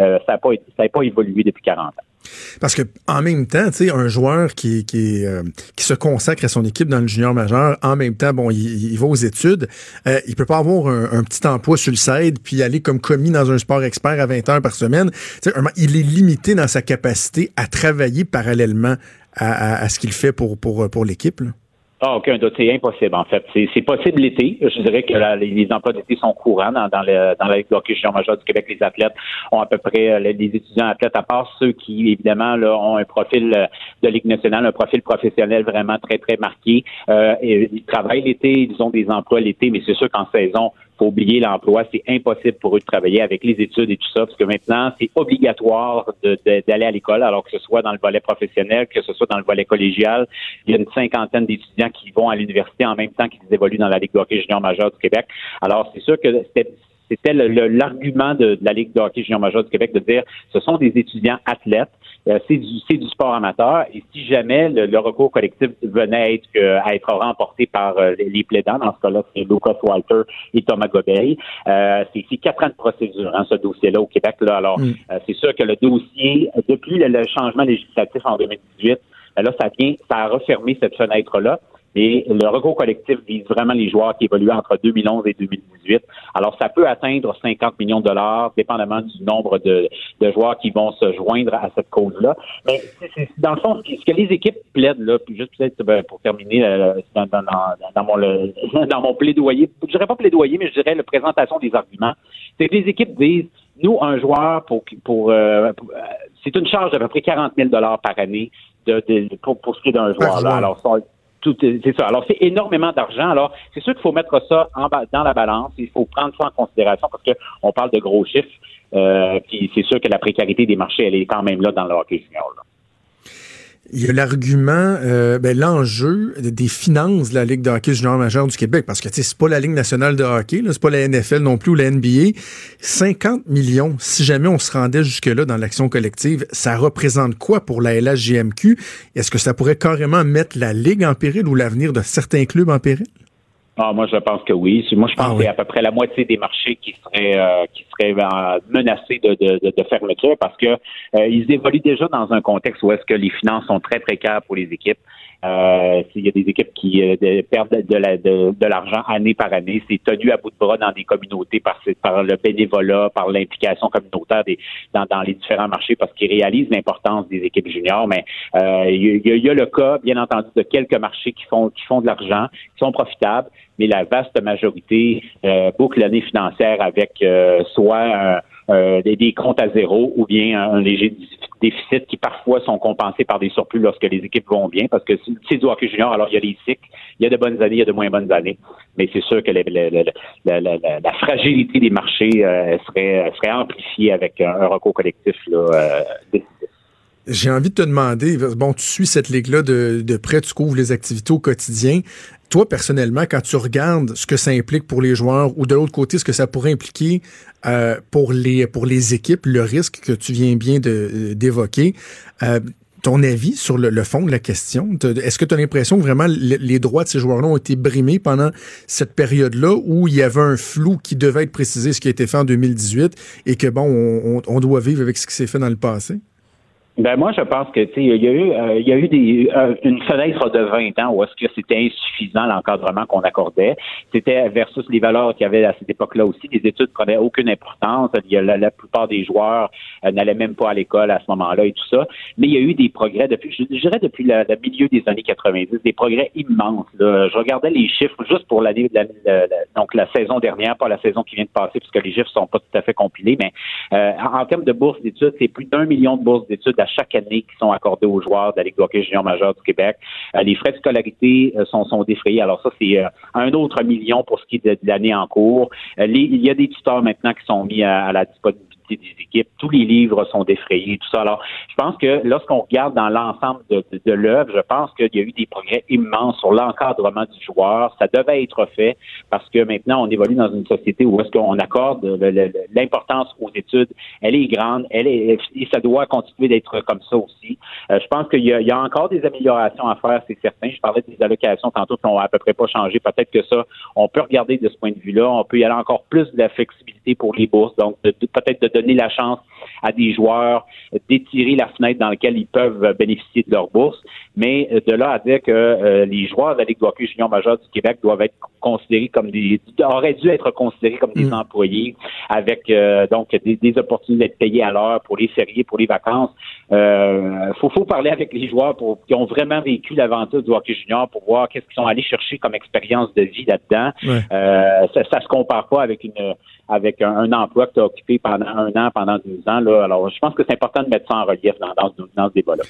euh, pas évolué depuis 40 ans. Parce que en même temps, tu un joueur qui, qui, euh, qui se consacre à son équipe dans le junior majeur, en même temps, bon, il, va aux études, euh, il peut pas avoir un, petit emploi sur le side puis aller comme commis dans un sport expert à 20 heures par semaine. Il est limité dans sa capacité à travailler parallèlement à, à, ce qu'il fait pour, pour, pour l'équipe. Ah, aucun doute, c'est impossible en fait. C'est possible l'été. Je dirais que les, emplois d'été sont courants dans, dans, le, dans la hockey majeur du Québec. Les athlètes ont à peu près, euh, les, étudiants athlètes, à part ceux qui évidemment là, ont un profil euh, de Ligue nationale, un profil professionnel vraiment très, très marqué. Euh, ils travaillent l'été, ils ont des emplois l'été, mais c'est sûr qu'en saison, oublier l'emploi. C'est impossible pour eux de travailler avec les études et tout ça, parce que maintenant, c'est obligatoire d'aller à l'école, alors que ce soit dans le volet professionnel, que ce soit dans le volet collégial. Il y a une cinquantaine d'étudiants qui vont à l'université en même temps qu'ils évoluent dans la Ligue de hockey junior majeur du Québec. Alors, c'est sûr que c'était l'argument de, la Ligue de hockey junior majeur du Québec de dire ce sont des étudiants athlètes c'est du, du sport amateur. Et si jamais le, recours collectif venait être, euh, à être remporté par euh, les, plaidants, dans ce cas-là, c'est Lucas Walter et Thomas Gobeil, c'est quatre ans de procédure, hein, ce dossier-là au Québec. Là. Alors, mm. c'est sûr que le dossier, depuis le, changement législatif en 2018, ben là, ça vient, ça a refermé cette fenêtre-là. Et le recours collectif vise vraiment les joueurs qui évoluent entre 2011 et 2018. Alors, ça peut atteindre 50 millions de dollars, dépendamment du nombre de, joueurs qui vont se joindre à cette cause-là. Mais c'est, dans le fond, ce que les équipes plaident, là, puis juste peut-être ben, pour terminer euh, dans, mon, dans mon plaidoyer, je dirais pas plaidoyer, mais je dirais la présentation des arguments, c'est que les équipes disent, nous, un joueur, pour, pour, euh, c'est une charge d'à peu près 40 000 dollars par année de, pour, pour ce qui est d'un joueur. Là. Alors, c'est ça. Alors, c'est énormément d'argent. Alors, c'est sûr qu'il faut mettre ça en, dans la balance. Il faut prendre ça en considération parce que on parle de gros chiffres. Euh, puis c'est sûr que la précarité des marchés, elle est quand même là dans le hockey junior. Il y a l'argument, euh, ben, l'enjeu des finances de la Ligue de hockey junior majeur du Québec, parce que c'est pas la Ligue nationale de hockey, c'est pas la NFL non plus ou la NBA. 50 millions, si jamais on se rendait jusque-là dans l'action collective, ça représente quoi pour la LHJMQ? Est-ce que ça pourrait carrément mettre la Ligue en péril ou l'avenir de certains clubs en péril? Ah, moi, je pense que oui. Moi, je pense ah, que c'est à peu près la moitié des marchés qui seraient euh, qui seraient euh, menacés de, de, de, fermeture parce que euh, ils évoluent déjà dans un contexte où est-ce que les finances sont très précaires pour les équipes. Euh, il y a des équipes qui euh, perdent de, de, l'argent année par année. C'est tenu à bout de bras dans des communautés par, par le bénévolat, par l'implication communautaire des, dans, dans les différents marchés parce qu'ils réalisent l'importance des équipes juniors. Mais euh, il, y a, le cas, bien entendu, de quelques marchés qui font qui font de l'argent, qui sont profitables, mais la vaste majorité euh, boucle l'année financière avec euh, soit euh, des, des, comptes à zéro ou bien un léger déficit qui parfois sont compensés par des surplus lorsque les équipes vont bien, parce que c'est du hockey junior, alors il y a des cycles, il y a de bonnes années, il y a de moins bonnes années, mais c'est sûr que la, fragilité des marchés euh, serait, serait amplifiée avec un, recours collectif là, euh, j'ai envie de te demander, bon, tu suis cette ligue-là de, de près, tu couvres les activités au quotidien. Toi, personnellement, quand tu regardes ce que ça implique pour les joueurs ou de l'autre côté, ce que ça pourrait impliquer euh, pour, les, pour les équipes, le risque que tu viens bien d'évoquer, euh, ton avis sur le, fond de la question? Est-ce que tu as l'impression que vraiment les droits de ces joueurs-là ont été brimés pendant cette période-là où il y avait un flou qui devait être précisé, ce qui a été fait en 2018, et que, bon, on, on doit vivre avec ce qui s'est fait dans le passé? Ben moi, je pense que tu sais, il y a eu, euh, il y a eu des, euh, une fenêtre de 20 ans où est-ce que c'était insuffisant l'encadrement qu'on accordait. C'était versus les valeurs qu'il y avait à cette époque-là aussi. Les études prenaient aucune importance. Il y a, la, plupart des joueurs euh, n'allaient même pas à l'école à ce moment-là et tout ça. Mais il y a eu des progrès depuis, je dirais depuis le, milieu des années 90, des progrès immenses. Je regardais les chiffres juste pour l'année, la, donc la saison dernière, pas la saison qui vient de passer, puisque les chiffres sont pas tout à fait compilés. Mais en, en termes de bourses d'études, c'est plus d'un million de bourses d'études à chaque année qui sont accordés aux joueurs de la Ligue de hockey junior majeur du Québec. Euh, les frais de scolarité euh, sont, défrayés. Alors ça, c'est euh, un autre million pour ce qui est de, l'année en cours. il y a des tuteurs maintenant qui sont mis à la disponibilité des équipes. Tous les livres sont défrayés, tout ça. Alors, je pense que lorsqu'on regarde dans l'ensemble de, de, l'œuvre, je pense qu'il y a eu des progrès immenses sur l'encadrement du joueur. Ça devait être fait parce que maintenant, on évolue dans une société où est-ce qu'on accorde l'importance aux études. Elle est grande, elle est, et ça doit continuer d'être comme ça aussi. Euh, je pense qu'il y, a encore des améliorations à faire, c'est certain. Je parlais des allocations tantôt qui n'ont à peu près pas changé. Peut-être que ça, on peut regarder de ce point de vue-là. On peut y aller encore plus de la flexibilité pour les bourses. Donc, peut-être de donner la chance à des joueurs d'étirer la fenêtre dans laquelle ils peuvent bénéficier de leur bourse. Mais euh, de là à dire que euh, les joueurs de la Ligue de hockey junior majeur du Québec doivent être considérés comme des auraient dû être considérés comme des mm. employés avec euh, donc des, opportunités d'être payés à l'heure pour les fériés, pour les vacances. Euh, faut, faut parler avec les joueurs pour, qui ont vraiment vécu l'aventure du hockey junior pour voir qu'est-ce qu'ils sont allés chercher comme expérience de vie là-dedans. ça, ça se compare pas avec une avec un, emploi que tu as occupé pendant un an, pendant deux ans. Là. Alors, je pense que c'est important de mettre ça en relief dans, dans, ce débat-là.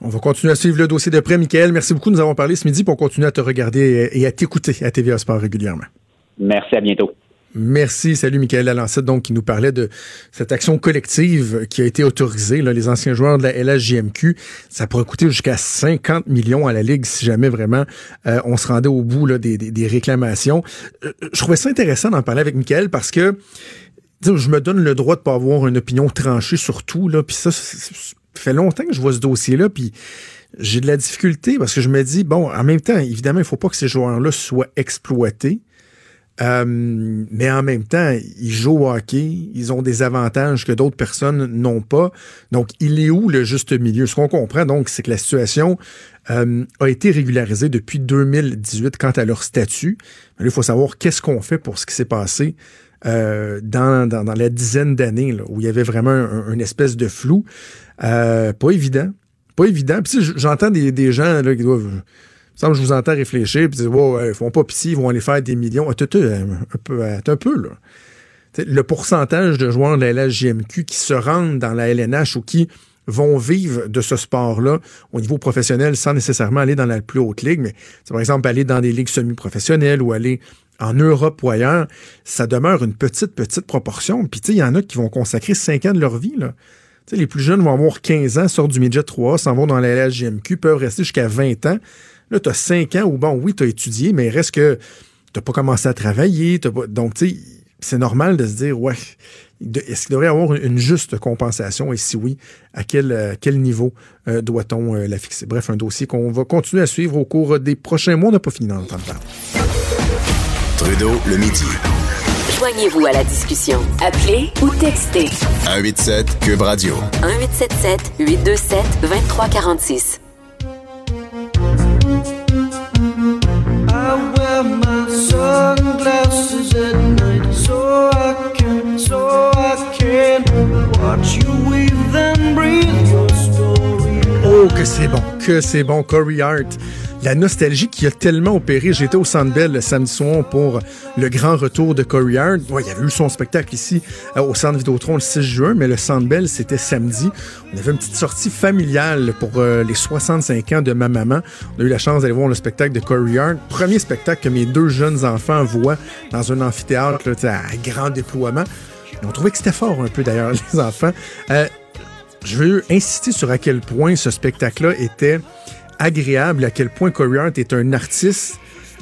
On va continuer à suivre le dossier de près. Michael, merci beaucoup. Nous avons parlé ce midi pour continuer à te regarder et à t'écouter à TVA Sport régulièrement. Merci, à bientôt. Merci. Salut, Michael Alancette, donc, qui nous parlait de cette action collective qui a été autorisée. Là, les anciens joueurs de la LHJMQ, ça pourrait coûter jusqu'à 50 millions à la Ligue si jamais vraiment euh, on se rendait au bout là, des, des, réclamations. Euh, je trouvais ça intéressant d'en parler avec Michael parce que je me donne le droit de pas avoir une opinion tranchée sur tout. Là, puis ça, fait longtemps que je vois ce dossier-là, puis j'ai de la difficulté parce que je me dis, bon, en même temps, évidemment, il faut pas que ces joueurs-là soient exploités. Euh, mais en même temps, ils jouent au hockey, ils ont des avantages que d'autres personnes n'ont pas. Donc, il est où le juste milieu? Ce qu'on comprend, donc, c'est que la situation euh, a été régularisée depuis 2018 quant à leur statut. il faut savoir qu'est-ce qu'on fait pour ce qui s'est passé euh, dans, dans, la dizaine d'années où il y avait vraiment une espèce de flou. pas évident. Pas évident. Puis j'entends des, des gens là, qui doivent je vous entends réfléchir, puis wow, ils font pas pitié, ils vont aller faire des millions. un peu, un peu, là. le pourcentage de joueurs de la LHJMQ qui se rendent dans la LNH ou qui vont vivre de ce sport-là au niveau professionnel sans nécessairement aller dans la plus haute ligue, mais par exemple aller dans des ligues semi-professionnelles ou aller en Europe ou ailleurs, ça demeure une petite, petite proportion. Puis, tu sais, il y en a qui vont consacrer 5 ans de leur vie, là. les plus jeunes vont avoir 15 ans, sortent du midget 3, s'en vont dans la peuvent rester jusqu'à 20 ans. Là, tu as 5 ans où, bon, oui, tu as étudié, mais reste que tu n'as pas commencé à travailler. Donc, tu sais, c'est normal de se dire, ouais, est-ce qu'il devrait y avoir une juste compensation? Et si oui, à quel, euh, niveau euh, doit-on euh, la fixer? Bref, un dossier qu'on va continuer à suivre au cours des prochains mois. On n'a pas fini d'en entendre parler. Trudeau, le midi. Joignez-vous à la discussion. Appelez ou textez. 187 Cube Radio. 1877 827 2346. I wear my sunglasses at night so I can, so I can watch you weave and breathe your story. Oh, que c'est bon, que c'est bon, Corey Hart la nostalgie qui a tellement opéré. J'étais au Centre le samedi soir pour le grand retour de Corey Hart. il y avait eu son spectacle ici euh, au Centre Vidéotron le 6 juin, mais le Centre c'était samedi. On avait une petite sortie familiale pour euh, les 65 ans de ma maman. On a eu la chance d'aller voir le spectacle de Corey Hart. Premier spectacle que mes deux jeunes enfants voient dans un amphithéâtre à grand déploiement. on trouvait que c'était fort un peu d'ailleurs, les enfants. Euh, je veux insister sur à quel point ce spectacle-là était agréable à quel point Corey Hart est un artiste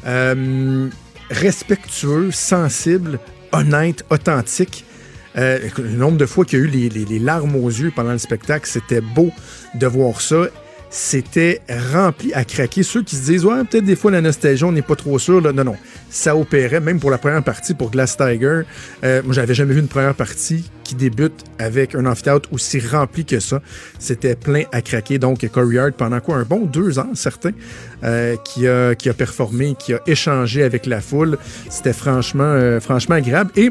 euh, respectueux, sensible, honnête, authentique. Euh, le nombre de fois qu'il y a eu les, les, larmes aux yeux pendant le spectacle, c'était beau de voir ça c'était rempli à craquer. Ceux qui se disent, ouais, peut-être des fois la nostalgie, on n'est pas trop sûr. Non, non. Ça opérait, même pour la première partie, pour Glass Tiger. Euh, moi, j'avais jamais vu une première partie qui débute avec un amphithéâtre aussi rempli que ça. C'était plein à craquer. Donc, Corey Hart, pendant quoi? Un bon deux ans, certain, euh, qui, a, qui a performé, qui a échangé avec la foule. C'était franchement, euh, franchement agréable. Et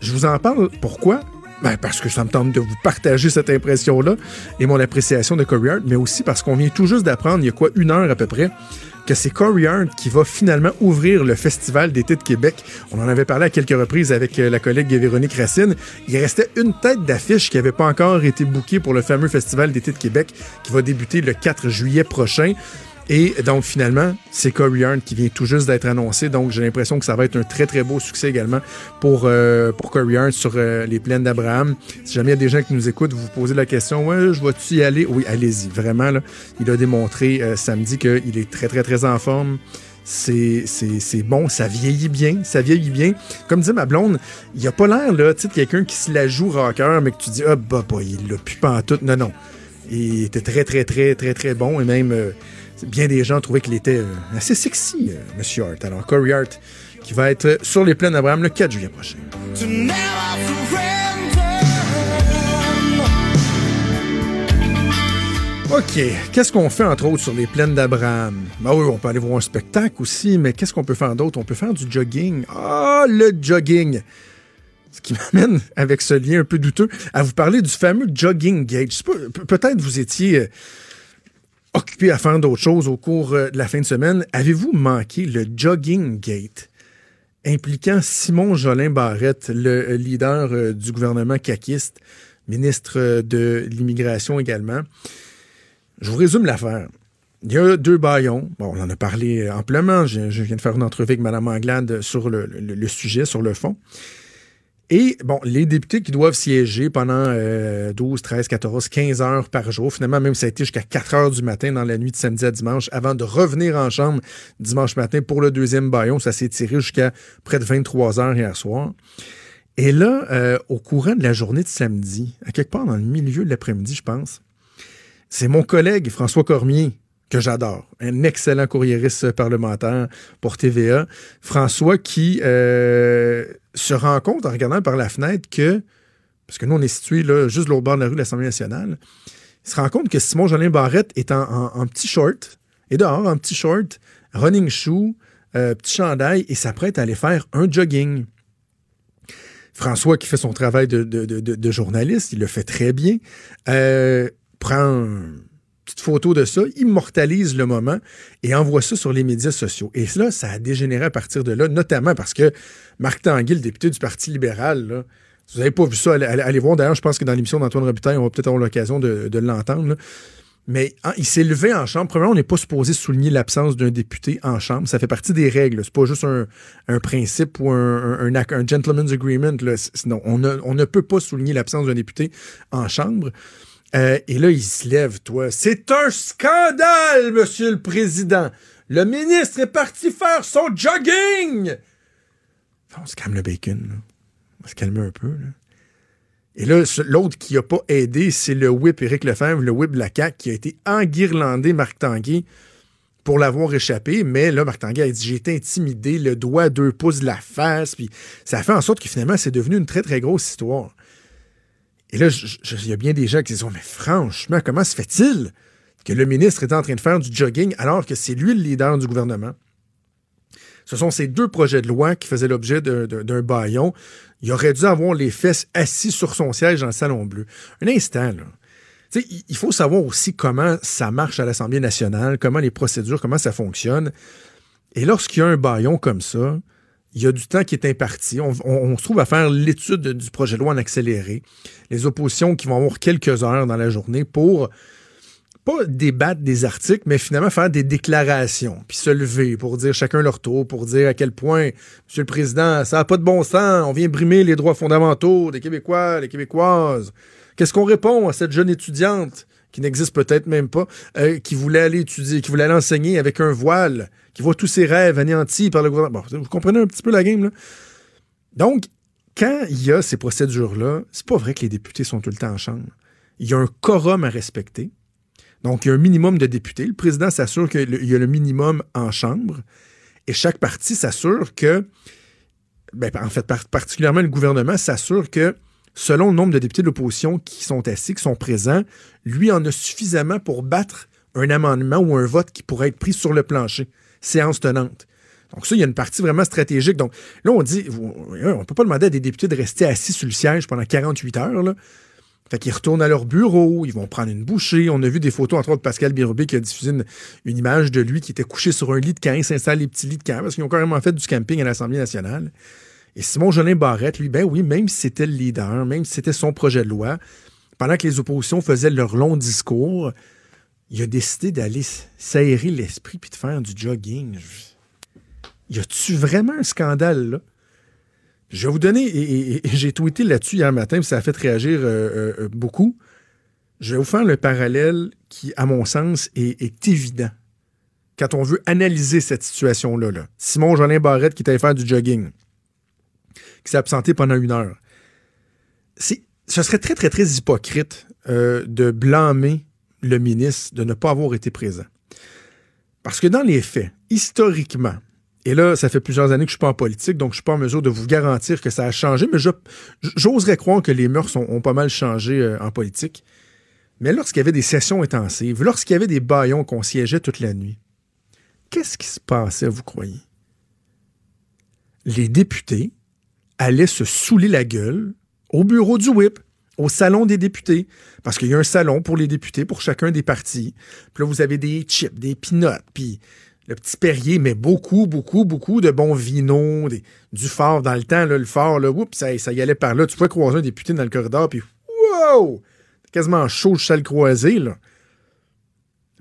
je vous en parle pourquoi? Ben, parce que ça me tente de vous partager cette impression-là et mon appréciation de Corey mais aussi parce qu'on vient tout juste d'apprendre, il y a quoi, une heure à peu près, que c'est Corey Hart qui va finalement ouvrir le Festival d'été de Québec. On en avait parlé à quelques reprises avec euh, la collègue Véronique Racine. Il restait une tête d'affiche qui n'avait pas encore été bookée pour le fameux Festival d'été de Québec qui va débuter le 4 juillet prochain. Et donc, finalement, c'est Corey Hart qui vient tout juste d'être annoncé. Donc, j'ai l'impression que ça va être un très, très beau succès également pour, euh, pour sur euh, les plaines d'Abraham. Si jamais il y a des gens qui nous écoutent, vous vous posez la question, ouais, je vais-tu y aller? Oui, allez-y. Vraiment, là, il a démontré euh, samedi qu'il est très, très, très en forme. C'est, bon, ça vieillit bien, ça vieillit bien. Comme dit ma blonde, il a pas l'air, là, tu sais, quelqu'un qui se la joue rocker, mais que tu dis, ah, bah, bah, il l'a pu pas en tout. Non, non. Il était très, très, très, très, très bon et même bien des gens trouvaient qu'il était euh, assez sexy, euh, Monsieur Hart. Alors, Corey Hart, qui va être sur les plaines d'Abraham le 4 juillet prochain. OK. Qu'est-ce qu'on fait, entre autres, sur les plaines d'Abraham? Ben oui, on peut aller voir un spectacle aussi, mais qu'est-ce qu'on peut faire d'autre? On peut faire du jogging. Ah, le jogging! Ce qui m'amène, avec ce lien un peu douteux, à vous parler du fameux jogging gauge. Peut-être vous étiez euh, occupé à faire d'autres choses au cours euh, de la fin de semaine, avez-vous manqué le Jogging Gate? Impliquant Simon Jolin Barrette, le leader euh, du gouvernement caquiste, ministre euh, de l'immigration également? Je vous résume l'affaire. Il y a deux baillons. Bon, on en a parlé amplement. Je, viens de faire une entrevue avec Mme Anglade sur le sujet, sur le fond. Et bon, les députés qui doivent siéger pendant 12, 13, 14, 15 heures par jour, finalement, même ça a été jusqu'à 4 heures du matin dans la nuit de samedi à dimanche, avant de revenir en chambre dimanche matin pour le deuxième baillon. Ça s'est tiré jusqu'à près de 23 heures hier soir. Et là, euh, au courant de la journée de samedi, à quelque part dans le milieu de l'après-midi, je pense, c'est mon collègue François Cormier que j'adore, un excellent courriériste parlementaire pour TVA, François qui euh, se rend compte en regardant par la fenêtre que, parce que nous on est situé là, juste l'autre bord de la rue de l'Assemblée nationale, il se rend compte que Simon Jolin Barrette est en, petit short, et dehors en petit short, running shoe, euh, petit chandail, et s'apprête à aller faire un jogging. François, qui fait son travail de, journaliste, il le fait très bien, euh, prend petite photo de ça, immortalise le moment et envoie ça sur les médias sociaux. Et là, ça a dégénéré à partir de là, notamment parce que Marc Tanguy, le député du Parti libéral, Si vous n'avez pas vu ça, allez, allez- voir. D'ailleurs, je pense que dans l'émission d'Antoine Robitaille, on va peut-être avoir l'occasion de, l'entendre. Mais hein, il s'est levé en chambre. Premièrement, on n'est pas supposé souligner l'absence d'un député en chambre. Ça fait partie des règles. C'est pas juste un, principe ou un, gentleman's agreement. Non, on ne peut pas souligner l'absence d'un député en chambre. Euh, et là, il se lève, toi. C'est un scandale, monsieur le président. Le ministre est parti faire son jogging. On se calme le bacon, là. On se calmer un peu, là. Et là, l'autre qui n'a pas aidé, c'est le whip Éric Lefebvre, le whip de la CAQ, qui a été enguirlandé, Marc Tanguay, pour l'avoir échappé. Mais là, Marc Tanguay a dit J'ai été intimidé, le doigt deux pouces de la face. Puis ça a fait en sorte que finalement, c'est devenu une très, très grosse histoire. Et là, il y a bien des gens qui disent Oh, mais franchement, comment se fait-il que le ministre est en train de faire du jogging alors que c'est lui le leader du gouvernement? Ce sont ces deux projets de loi qui faisaient l'objet d'un- baillon. Il aurait dû avoir les fesses assis sur son siège dans le Salon Bleu. Un instant, là. Il faut savoir aussi comment ça marche à l'Assemblée nationale, comment les procédures, comment ça fonctionne. Et lorsqu'il y a un baillon comme ça, il y a du temps qui est imparti. On, se trouve à faire l'étude du projet de loi en accéléré. Les oppositions qui vont avoir quelques heures dans la journée pour pas débattre des articles, mais finalement faire des déclarations, puis se lever pour dire chacun leur tour, pour dire à quel point, Monsieur le Président, ça n'a pas de bon sens, on vient brimer les droits fondamentaux des Québécois, des Québécoises. Qu'est-ce qu'on répond à cette jeune étudiante qui n'existe peut-être même pas, euh, qui voulait aller étudier, qui voulait aller enseigner avec un voile, qui voit tous ses rêves anéantis par le gouvernement. Bon, vous comprenez un petit peu la game, là? Donc, quand il y a ces procédures-là, c'est pas vrai que les députés sont tout le temps en chambre. Il y a un quorum à respecter. Donc, il y a un minimum de députés. Le président s'assure qu'il y a le minimum en chambre. Et chaque parti s'assure que, ben, en fait, par- particulièrement le gouvernement s'assure que, selon le nombre de députés de l'opposition qui sont assis, qui sont présents, lui en a suffisamment pour battre un amendement ou un vote qui pourrait être pris sur le plancher. Séance tenante. Donc ça, il y a une partie vraiment stratégique. Donc là, on dit, vous- on ne peut pas demander à des députés de rester assis sur le siège pendant 48 heures. Fait qu'ils retournent à leur bureau, ils vont prendre une bouchée. On a vu des photos, entre autres, de Pascal Birubé qui a diffusé une, une image de lui qui était couché sur un lit de camp. Il s'installe les petits lits de camp parce qu'ils ont carrément fait du camping à l'Assemblée nationale. Et Simon Jolin Barrette, lui, ben oui, même si c'était le leader, même si c'était son projet de loi, pendant que les oppositions faisaient leur long discours, il a décidé d'aller s'aérer l'esprit puis de faire du jogging. Y a-tu vraiment un scandale, là? Je vais vous donner, et, j'ai tweeté là-dessus hier matin, puis ça a fait réagir euh, euh, euh, beaucoup. Je vais vous faire le parallèle qui, à mon sens, est, évident quand on veut analyser cette situation-là. là. Simon Jolin Barrette qui est allé faire du jogging, qui s'est absenté pendant une heure. Ce serait très, très, très hypocrite euh, de blâmer le ministre de ne pas avoir été présent. Parce que dans les faits, historiquement, et là, ça fait plusieurs années que je ne suis pas en politique, donc je ne suis pas en mesure de vous garantir que ça a changé, mais j'oserais croire que les mœurs ont, ont pas mal changé euh, en politique. Mais lorsqu'il y avait des sessions intensives, lorsqu'il y avait des baillons qu'on siégeait toute la nuit, qu'est-ce qui se passait, vous croyez? Les députés allaient se saouler la gueule au bureau du whip, au salon des députés, parce qu'il y a un salon pour les députés, pour chacun des partis. Puis là, vous avez des chips, des pinottes, puis le petit Perrier, mais beaucoup, beaucoup, beaucoup de bons vinos, des- du fort dans le temps, le fort, là, oups, ça, y allait par là. Tu pouvais croiser un député dans le corridor, puis wow! Quasiment chaud, le là.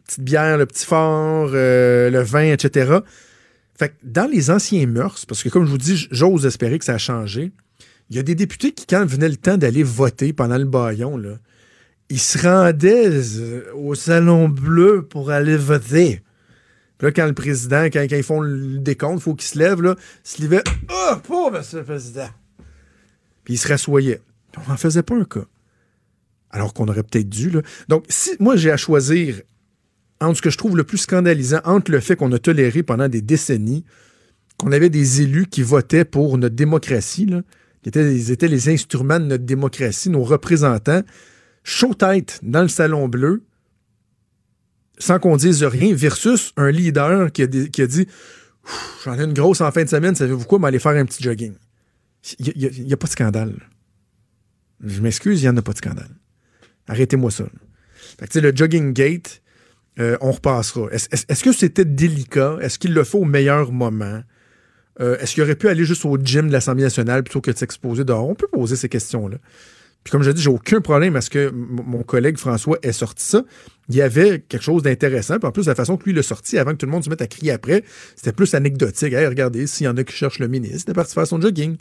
Petite bière, le petit fort, euh, le vin, etc. Dans les anciens mœurs, parce que comme je vous dis, j'ose espérer que ça a changé, il y a des députés qui, quand venait le temps d'aller voter pendant le baillon, ils se rendaient euh, au Salon Bleu pour aller voter. Puis là, quand le président, quand, ils font le décompte, il faut qu'il se lève, là, se levait. Oh, pauvre monsieur le président! Puis il se rassoyait. Puis on n'en faisait pas un cas. Alors qu'on aurait peut-être dû. Donc, moi j'ai à choisir entre ce que je trouve le plus scandalisant, entre le fait qu'on a toléré pendant des décennies qu'on avait des élus qui votaient pour notre démocratie, là, qui étaient, les instruments de notre démocratie, nos représentants, chaud tête dans le Salon Bleu, sans qu'on dise rien, versus un leader qui a, dit J'en ai une grosse en fin de semaine, savez-vous quoi, m'aller faire un petit jogging. Il n'y a, pas de scandale. Je m'excuse, il n'y en a pas de scandale. Arrêtez-moi ça. Fait que, le jogging gate, euh, on repassera. Est-ce que c'était délicat? Est-ce qu'il le faut au meilleur moment? Euh, Est-ce qu'il aurait pu aller juste au gym de l'Assemblée nationale plutôt que de s'exposer dehors? On peut poser ces questions-là. Puis comme je dis, j'ai aucun problème à ce que mon collègue François ait sorti ça. Il y avait quelque chose d'intéressant. Puis en plus, la façon que lui l'a sorti, avant que tout le monde se mette à crier après, c'était plus anecdotique. Regardez, s'il y en a qui cherchent le ministre, il est parti faire son jogging.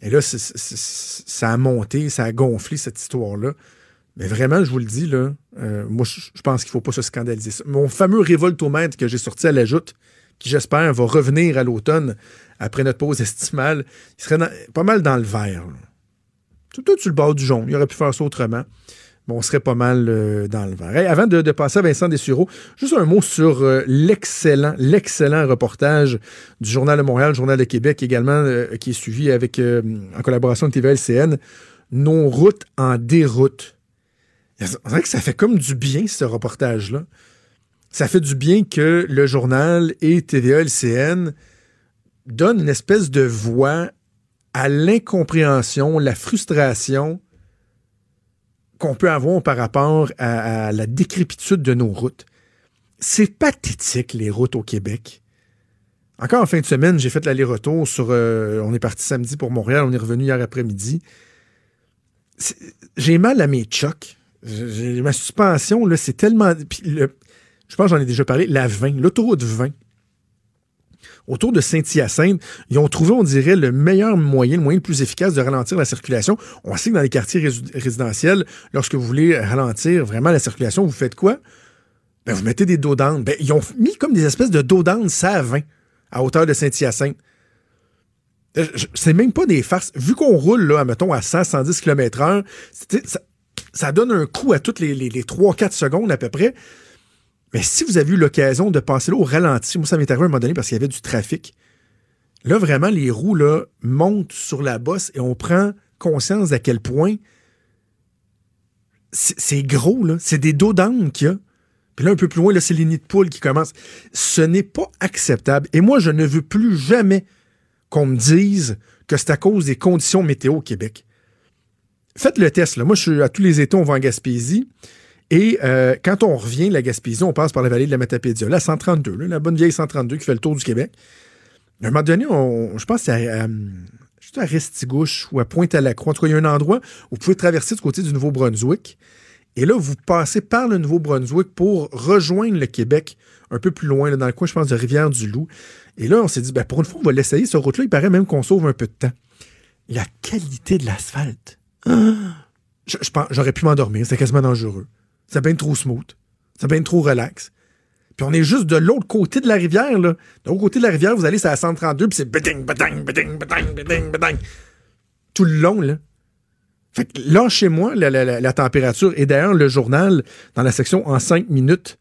Et là, ça a monté, ça a gonflé cette histoire-là. Mais vraiment, je vous le dis, là, euh, moi, je pense qu'il ne faut pas se scandaliser. Mon fameux révoltomètre que j'ai sorti à la joute, qui j'espère va revenir à l'automne après notre pause estivale, il serait pas mal dans le vert. Tout, sur le bord du jaune. Il aurait pu faire ça autrement. Mais on serait pas mal euh, dans le vert. Hey, avant de, passer à Vincent Dessureau, juste un mot sur euh, l'excellent, l'excellent reportage du Journal de Montréal, Journal de Québec également, qui est suivi avec, en collaboration avec TVLCN, Nos routes en déroute. On dirait que ça fait comme du bien, ce reportage-là. Ça fait du bien que le journal et TVA LCN donnent une espèce de voix à l'incompréhension, la frustration qu'on peut avoir par rapport à, la décrépitude de nos routes. C'est pathétique, les routes au Québec. Encore en fin de semaine, j'ai fait l'aller-retour sur. euh, on est parti samedi pour Montréal, on est revenu hier après-midi. J'ai mal à mes chocs. Ma suspension, là, c'est tellement. puis je pense que j'en ai déjà parlé. La 20, l'autoroute 20. Autour de Saint-Hyacinthe, ils ont trouvé, on dirait, le meilleur moyen, le moyen le plus efficace de ralentir la circulation. On sait que dans les quartiers résidentiels, lorsque vous voulez ralentir vraiment la circulation, vous faites quoi? Ben, vous mettez des dos. Ben, ils ont mis comme des espèces de dos d'âne, ça à 20, à hauteur de Saint-Hyacinthe. Euh, C'est même pas des farces. Vu qu'on roule, là, mettons, à 100, 110 km/h, ça, donne un coup à toutes les, les, les 3-4 secondes à peu près. Mais si vous avez eu l'occasion de passer là au ralenti, moi, ça m'est arrivé à un moment donné parce qu'il y avait du trafic. Là, vraiment, les roues là, montent sur la bosse et on prend conscience d'à quel point c'est c'est gros, là. C'est des dos d'âne qu'il y a. Puis là, un peu plus loin, là, c'est les nids de poules qui commencent. Ce n'est pas acceptable. Et moi, je ne veux plus jamais qu'on me dise que c'est à cause des conditions météo au Québec. Faites le test. Là. Moi, je suis à tous les étés, on va en Gaspésie. Et euh, quand on revient de la Gaspésie, on passe par la vallée de la Matapédia, la 132, là, la bonne vieille 132 qui fait le tour du Québec. À un moment donné, on- je pense que c'est à, Restigouche ou à Pointe-à-la-Croix. En tout cas, il y a un endroit où vous pouvez traverser du côté du Nouveau-Brunswick. Et là, vous passez par le Nouveau-Brunswick pour rejoindre le Québec un peu plus loin, dans le coin, je pense, de Rivière-du-Loup. Et là, on s'est dit, ben, pour une fois, on va l'essayer, cette route-là. Il paraît même qu'on sauve un peu de temps. La qualité de l'asphalte. Je, pense, j'aurais pu m'endormir. C'est quasiment dangereux. C'est bien trop smooth. C'est bien trop relax. Puis on est juste de l'autre côté de la rivière, là. De l'autre côté de la rivière, vous allez, c'est à 132, puis c'est beding, beding, beding, beding, beding, beding. Tout le long, là. Fait que là, chez moi, la- la température, et d'ailleurs, le journal, dans la section en 5 minutes,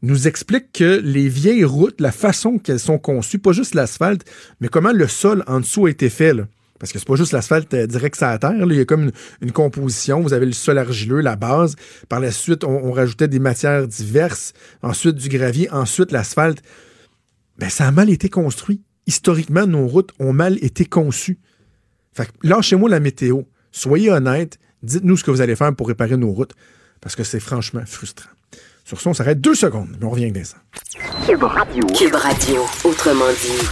nous explique que les vieilles routes, la façon qu'elles sont conçues, pas juste l'asphalte, mais comment le sol en dessous a été fait, là. Parce que c'est pas juste l'asphalte euh, direct sur la terre. là. Il y a comme une, une composition. Vous avez le sol argileux, la base. Par la suite, on, on rajoutait des matières diverses. Ensuite, du gravier. Ensuite, l'asphalte. Ben, ça a mal été construit. Historiquement, nos routes ont mal été conçues. Fait que lâchez-moi la météo. Soyez honnête. Dites-nous ce que vous allez faire pour réparer nos routes. Parce que c'est franchement frustrant. Sur ce, on s'arrête deux secondes. Mais on revient avec Vincent. Cube Radio, autrement dit.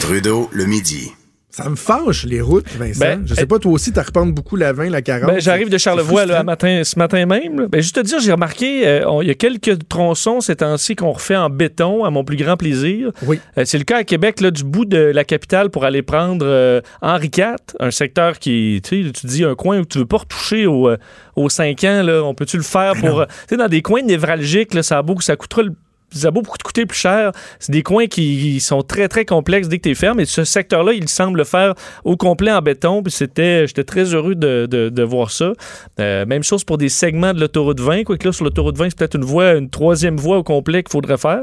Trudeau, le midi. Ça me fâche, les routes, Vincent. Ben, je sais pas, toi aussi, tu reprends beaucoup la 20, la 40. Ben, J'arrive de Charlevoix là, matin, ce matin même. là. Ben, juste te dire, j'ai remarqué, euh, il y a quelques tronçons ces temps-ci qu'on refait en béton, à mon plus grand plaisir. Oui. Euh, c'est le cas à Québec, là, du bout de la capitale pour aller prendre euh, Henri IV, un secteur qui, tu sais, tu dis un coin où tu veux pas retoucher au, aux 5 ans, là, on peut-tu le faire pour... tu sais, dans des coins névralgiques, là, ça a beau, ça coûtera le ça a beau coûter plus cher. C'est des coins qui sont très, très complexes dès que tu es ferme. Et ce secteur-là, il semble le faire au complet en béton. Puis c'était, j'étais très heureux de, de- de voir ça. Euh, même chose pour des segments de l'autoroute 20. Quoique là, sur l'autoroute 20, c'est peut-être une voie, une troisième voie au complet qu'il faudrait faire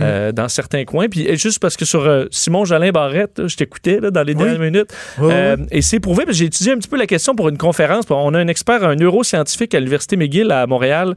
euh, dans certains coins. Puis et juste parce que sur euh, Simon Jalin Barrette, là, je t'écoutais là, dans les Oui. dernières minutes. Et c'est prouvé, j'ai étudié un petit peu la question pour une conférence. On a un expert, un neuroscientifique à l'Université McGill à Montréal.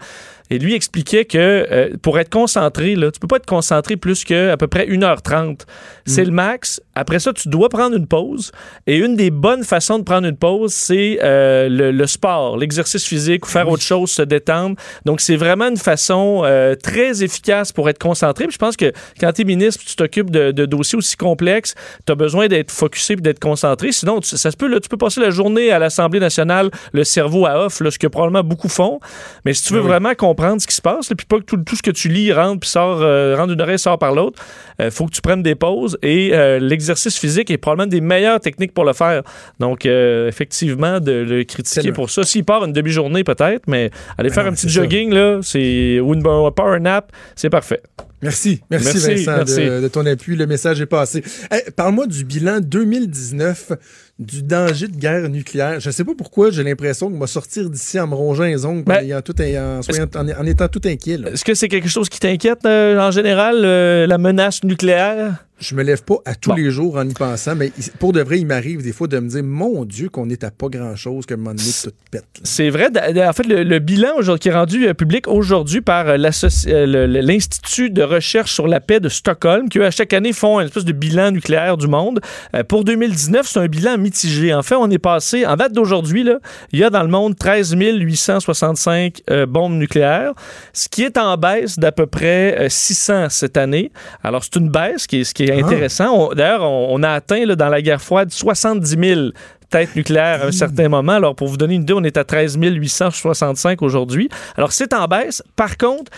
Et lui expliquait que euh, pour être concentré, là, tu peux pas être concentré plus que à peu près 1h30. C'est Mm. le max. Après ça, tu dois prendre une pause. Et une des bonnes façons de prendre une pause, c'est euh, le, le sport, l'exercice physique ou faire autre chose, se détendre. Donc, c'est vraiment une façon euh, très efficace pour être concentré. Puis je pense que quand tu es ministre, tu t'occupes de, de dossiers aussi complexes, tu as besoin d'être focusé et d'être concentré. Sinon, tu- ça se peut, là, tu peux passer la journée à l'Assemblée nationale, le cerveau à off, là, ce que probablement beaucoup font. Mais si tu veux Ben oui. vraiment comprendre ce qui se passe, là, puis pas que tout, tout ce que tu lis rentre puis sort, euh, rentre d'une oreille, sort par l'autre, il faut que tu prennes des pauses. Et euh, l'exercice physique est probablement des meilleures techniques pour le faire. Donc, euh, effectivement, de le critiquer pour ça. S'il part une demi-journée, peut-être, mais aller faire non, un petit ça. jogging, là, c'est ou une un power nap, c'est parfait. Merci, merci, Merci, Vincent merci. De, de ton appui. Le message est passé. Hey, Parle-moi du bilan 2019 du danger de guerre nucléaire. Je sais pas pourquoi j'ai l'impression que va sortir d'ici en me rongeant les ongles, Ben, en, ayant tout, en, soyant- en- en étant tout inquiet. Est-ce que c'est quelque chose qui t'inquiète euh, en général, euh, la menace nucléaire? Je me lève pas à tous Bon. les jours en y pensant, mais pour de vrai, il m'arrive des fois de me dire, mon Dieu, qu'on est à pas grand-chose, que un moment donné, tout pète. C'est vrai. En fait, le, le bilan qui est rendu euh, public aujourd'hui par euh, euh, l'Institut de recherche sur la paix de Stockholm, qui eux, à chaque année font une espèce de bilan nucléaire du monde. Pour 2019, c'est un bilan mitigé. En fait, on est passé, en date d'aujourd'hui, il y a dans le monde 13 865 euh, bombes nucléaires, ce qui est en baisse d'à peu près euh, 600 cette année. Alors, c'est une baisse qui est, ce qui est Ah. intéressant. D'ailleurs, on, on a atteint là, dans la guerre froide 70 000 têtes nucléaires à un certain moment. Alors, pour vous donner une idée, on est à 13 865 aujourd'hui. Alors, c'est en baisse. Par contre,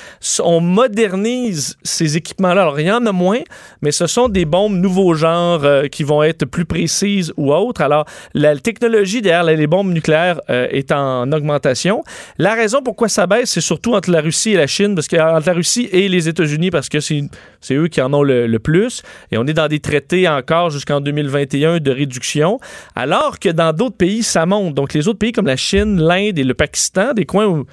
on modernise ces équipements-là. Alors, il y en a moins, mais ce sont des bombes nouveaux genres euh, qui vont être plus précises ou autres. Alors, la technologie derrière les bombes nucléaires euh, est en augmentation. La raison pourquoi ça baisse, c'est surtout entre la Russie et la Chine, parce que entre la Russie et les États-Unis, parce que c'est c'est eux qui en ont le, plus. Et on est dans des traités encore jusqu'en 2021 de réduction, alors que dans d'autres pays, ça monte. Donc, les autres pays comme la Chine, l'Inde et le Pakistan, des coins où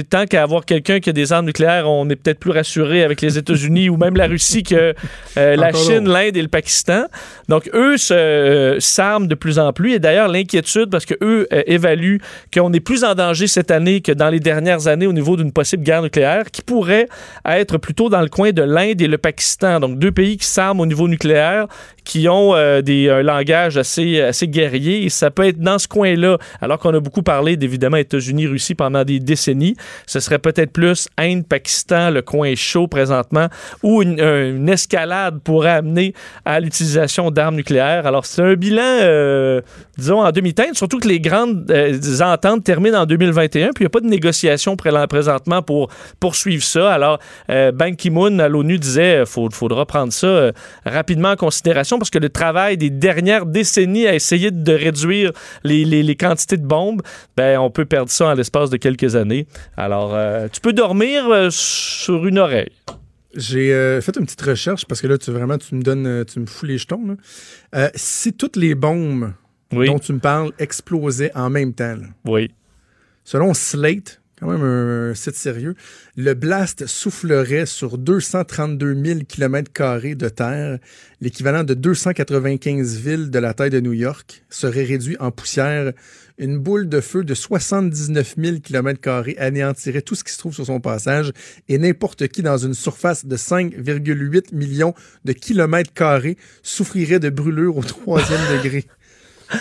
tant qu'à avoir quelqu'un qui a des armes nucléaires, on est peut-être plus rassuré avec les États-Unis ou même la Russie que euh, la Chine, l'Inde et le Pakistan. Donc, eux euh, s'arment de plus en plus. Et d'ailleurs, l'inquiétude, parce qu'eux euh, évaluent qu'on est plus en danger cette année que dans les dernières années au niveau d'une possible guerre nucléaire, qui pourrait être plutôt dans le coin de l'Inde et le Pakistan. Donc, deux pays qui s'arment au niveau nucléaire, qui ont des, un langage assez, assez guerrier. Et ça peut être dans ce coin-là, alors qu'on a beaucoup parlé d'évidemment États-Unis, Russie pendant des décennies. Ce serait peut-être plus Inde, Pakistan, le coin chaud présentement, où une, un- une escalade pourrait amener à l'utilisation d'armes nucléaires. Alors, c'est un bilan, euh, disons, en demi-teinte, surtout que les grandes euh, ententes terminent en 2021, puis il n'y a pas de négociation pré- présentement pour poursuivre ça. Alors, euh, Ban Ki-moon à l'ONU disait il faudra prendre ça euh, rapidement en considération parce que le travail des dernières décennies à essayer de réduire les quantités de bombes, ben, on peut perdre ça en l'espace de quelques années. Alors, euh, tu peux dormir euh, sur une oreille. J'ai euh, fait une petite recherche parce que là, tu vraiment, tu me donnes, tu me fous les jetons. là. Euh, si toutes les bombes Oui, dont tu me parles explosaient en même temps, là, oui. selon Slate, quand même un, site sérieux, le blast soufflerait sur 232 000 km de terre, l'équivalent de 295 villes de la taille de New York, serait réduit en poussière. Une boule de feu de 79 000 km anéantirait tout ce qui se trouve sur son passage et n'importe qui dans une surface de 5,8 millions de kilomètres carrés souffrirait de brûlures au troisième degré.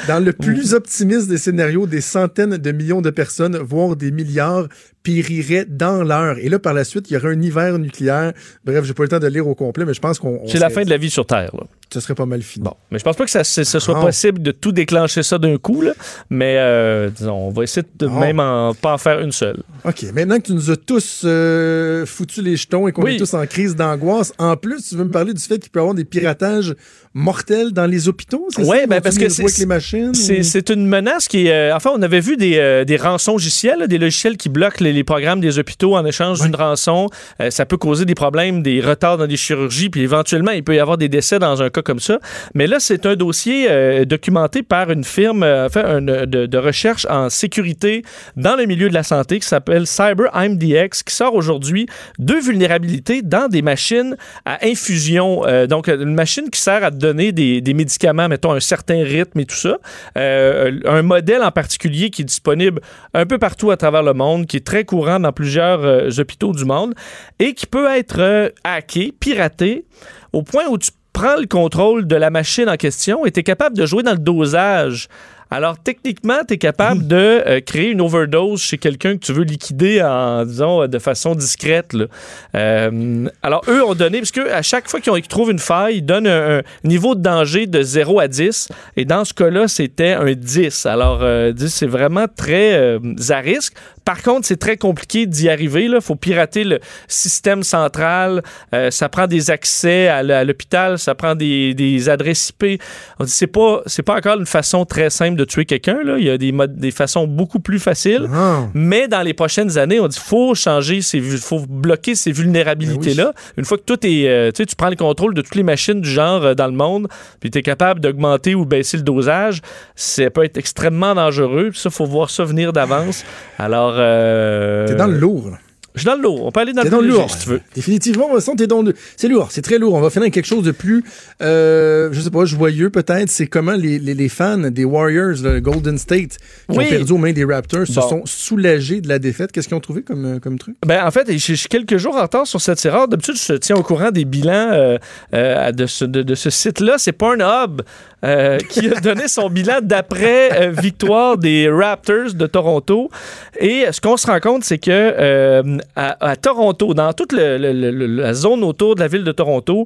Dans le plus optimiste des scénarios, des centaines de millions de personnes, voire des milliards, périraient dans l'heure. Et là, par la suite, il y aurait un hiver nucléaire. Bref, j'ai pas le temps de lire au complet, mais je pense qu'on. on C'est la fin de la vie sur Terre. Là. Ce serait pas mal fini. Bon, mais je pense pas que ça, ce soit Non. possible de tout déclencher ça d'un coup, là. mais euh, disons, on va essayer de Non. même en, pas en faire une seule. OK. Maintenant que tu nous as tous euh, foutu les jetons et qu'on Oui. est tous en crise d'angoisse, en plus, tu veux me parler du fait qu'il peut y avoir des piratages mortels dans les hôpitaux? Ça? ben, parce que c'est- ou- une menace qui est. euh, enfin, on avait vu des, euh, des rançons logiciels, des logiciels qui bloquent les, les programmes des hôpitaux en échange d'une rançon. Euh, ça peut causer des problèmes, des retards dans des chirurgies, puis éventuellement, il peut y avoir des décès dans un cas comme ça. Mais là, c'est un dossier euh, documenté par une firme euh, enfin, un, de, de recherche en sécurité dans le milieu de la santé qui s'appelle Cyber IMDX, qui sort aujourd'hui deux vulnérabilités dans des machines à infusion. Donc, une machine qui sert à donner des, des médicaments, mettons, un certain rythme et tout ça. Un modèle en particulier qui est disponible un peu partout à travers le monde, qui est très courant dans plusieurs euh, hôpitaux du monde et qui peut être euh, hacké, piraté, au point où tu prends le contrôle de la machine en question et tu es capable de jouer dans le dosage. Alors, techniquement, tu es capable de euh, créer une overdose chez quelqu'un que tu veux liquider en, disons, de façon discrète. Euh, alors, eux ont donné, parce qu'à chaque fois qu'ils trouvent une faille, ils donnent un, niveau de danger de 0 à 10. Et dans ce cas-là, c'était un 10. Alors, euh, 10, c'est vraiment très euh, à risque. Par contre, c'est très compliqué d'y arriver. Il faut pirater le système central. Euh, ça prend des accès à à l'hôpital. Ça prend des, des adresses IP. On dit c'est pas c'est pas encore une façon très simple de tuer quelqu'un. Là. Il y a des, modes, des façons beaucoup plus faciles. Ah. Mais dans les prochaines années, on dit faut changer, ces, faut bloquer ces vulnérabilités-là. Une fois que tout est, euh, tu sais, tu prends le contrôle de toutes les machines du genre euh, dans le monde, puis tu es capable d'augmenter ou baisser le dosage, ça peut être extrêmement dangereux. Puis ça, faut voir ça venir d'avance. Alors, euh, T'es dans le lourd. Je suis dans le lourd. On peut aller dans le dans lourd. si tu veux. Définitivement, Vincent, t'es dans le... C'est lourd, c'est très lourd. On va finir avec quelque chose de plus, euh, je sais pas, joyeux peut-être. C'est comment les, les, les fans des Warriors, le Golden State, qui Oui. ont perdu aux mains des Raptors, se sont soulagés de la défaite. Qu'est-ce qu'ils ont trouvé comme, euh, comme truc? Ben, en fait, je suis quelques jours en retard sur cette série. D'habitude, je te tiens au courant des bilans euh, euh, de ce, de, de ce site-là. C'est Pornhub qui a donné son bilan d'après victoire des Raptors de Toronto. Et ce qu'on se rend compte, c'est que à, à Toronto, dans toute le- le- le- le- la zone autour de la ville de Toronto,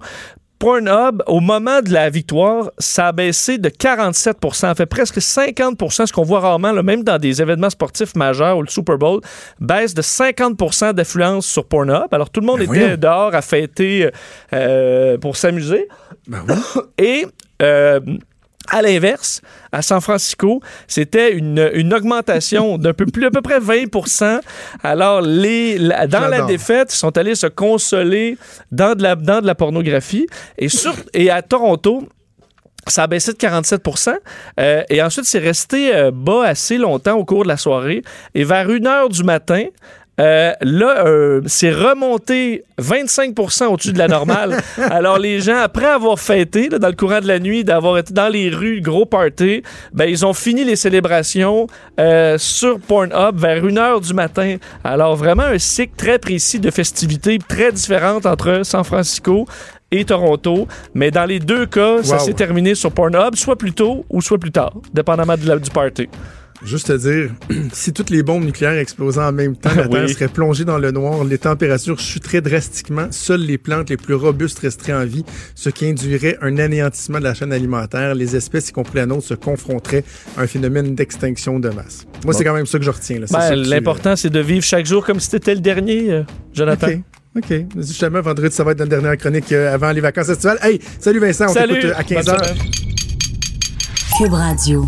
Pornhub, au moment de la victoire, ça a baissé de 47% Ça fait presque 50% ce qu'on voit rarement, là, même dans des événements sportifs majeurs ou le Super Bowl, baisse de 50% d'affluence sur Pornhub. Alors, tout le monde Ben était voyons. dehors à fêter euh, pour s'amuser. Ben oui. Et euh, à l'inverse, à San Francisco, c'était une, une augmentation d'un peu plus, à peu près 20% Alors, les, la- dans la défaite, ils sont allés se consoler dans de la, dans de la pornographie. Et, sur, et à Toronto, ça a baissé de 47% euh, Et ensuite, c'est resté euh, bas assez longtemps au cours de la soirée. Et vers 1 heure du matin, euh, là, euh, c'est remonté 25% au-dessus de la normale. Alors, les gens, après avoir fêté, là, dans le courant de la nuit, d'avoir été dans les rues, gros party, ben, ils ont fini les célébrations euh, sur Pornhub vers 1 heure du matin. Alors, vraiment un cycle très précis de festivités très différentes entre San Francisco et Toronto. Mais dans les deux cas, ça s'est terminé sur Pornhub, soit plus tôt ou soit plus tard, dépendamment de la- du party. Juste te dire, si toutes les bombes nucléaires explosaient en même temps, la Oui. Terre serait plongée dans le noir, les températures chuteraient drastiquement, seules les plantes les plus robustes resteraient en vie, ce qui induirait un anéantissement de la chaîne alimentaire. Les espèces, y compris la nôtre, se confronteraient à un phénomène d'extinction de masse. Moi, c'est quand même ça que je retiens. Ben, L'important, c'est de vivre chaque jour comme si c'était le dernier, euh, Jonathan. OK. OK. Justement, vendredi, ça va être notre dernière chronique euh, avant les vacances estivales. Hey, salut Vincent, on Salut! t'écoute euh, à Bonne 15h. semaine. Cube Radio.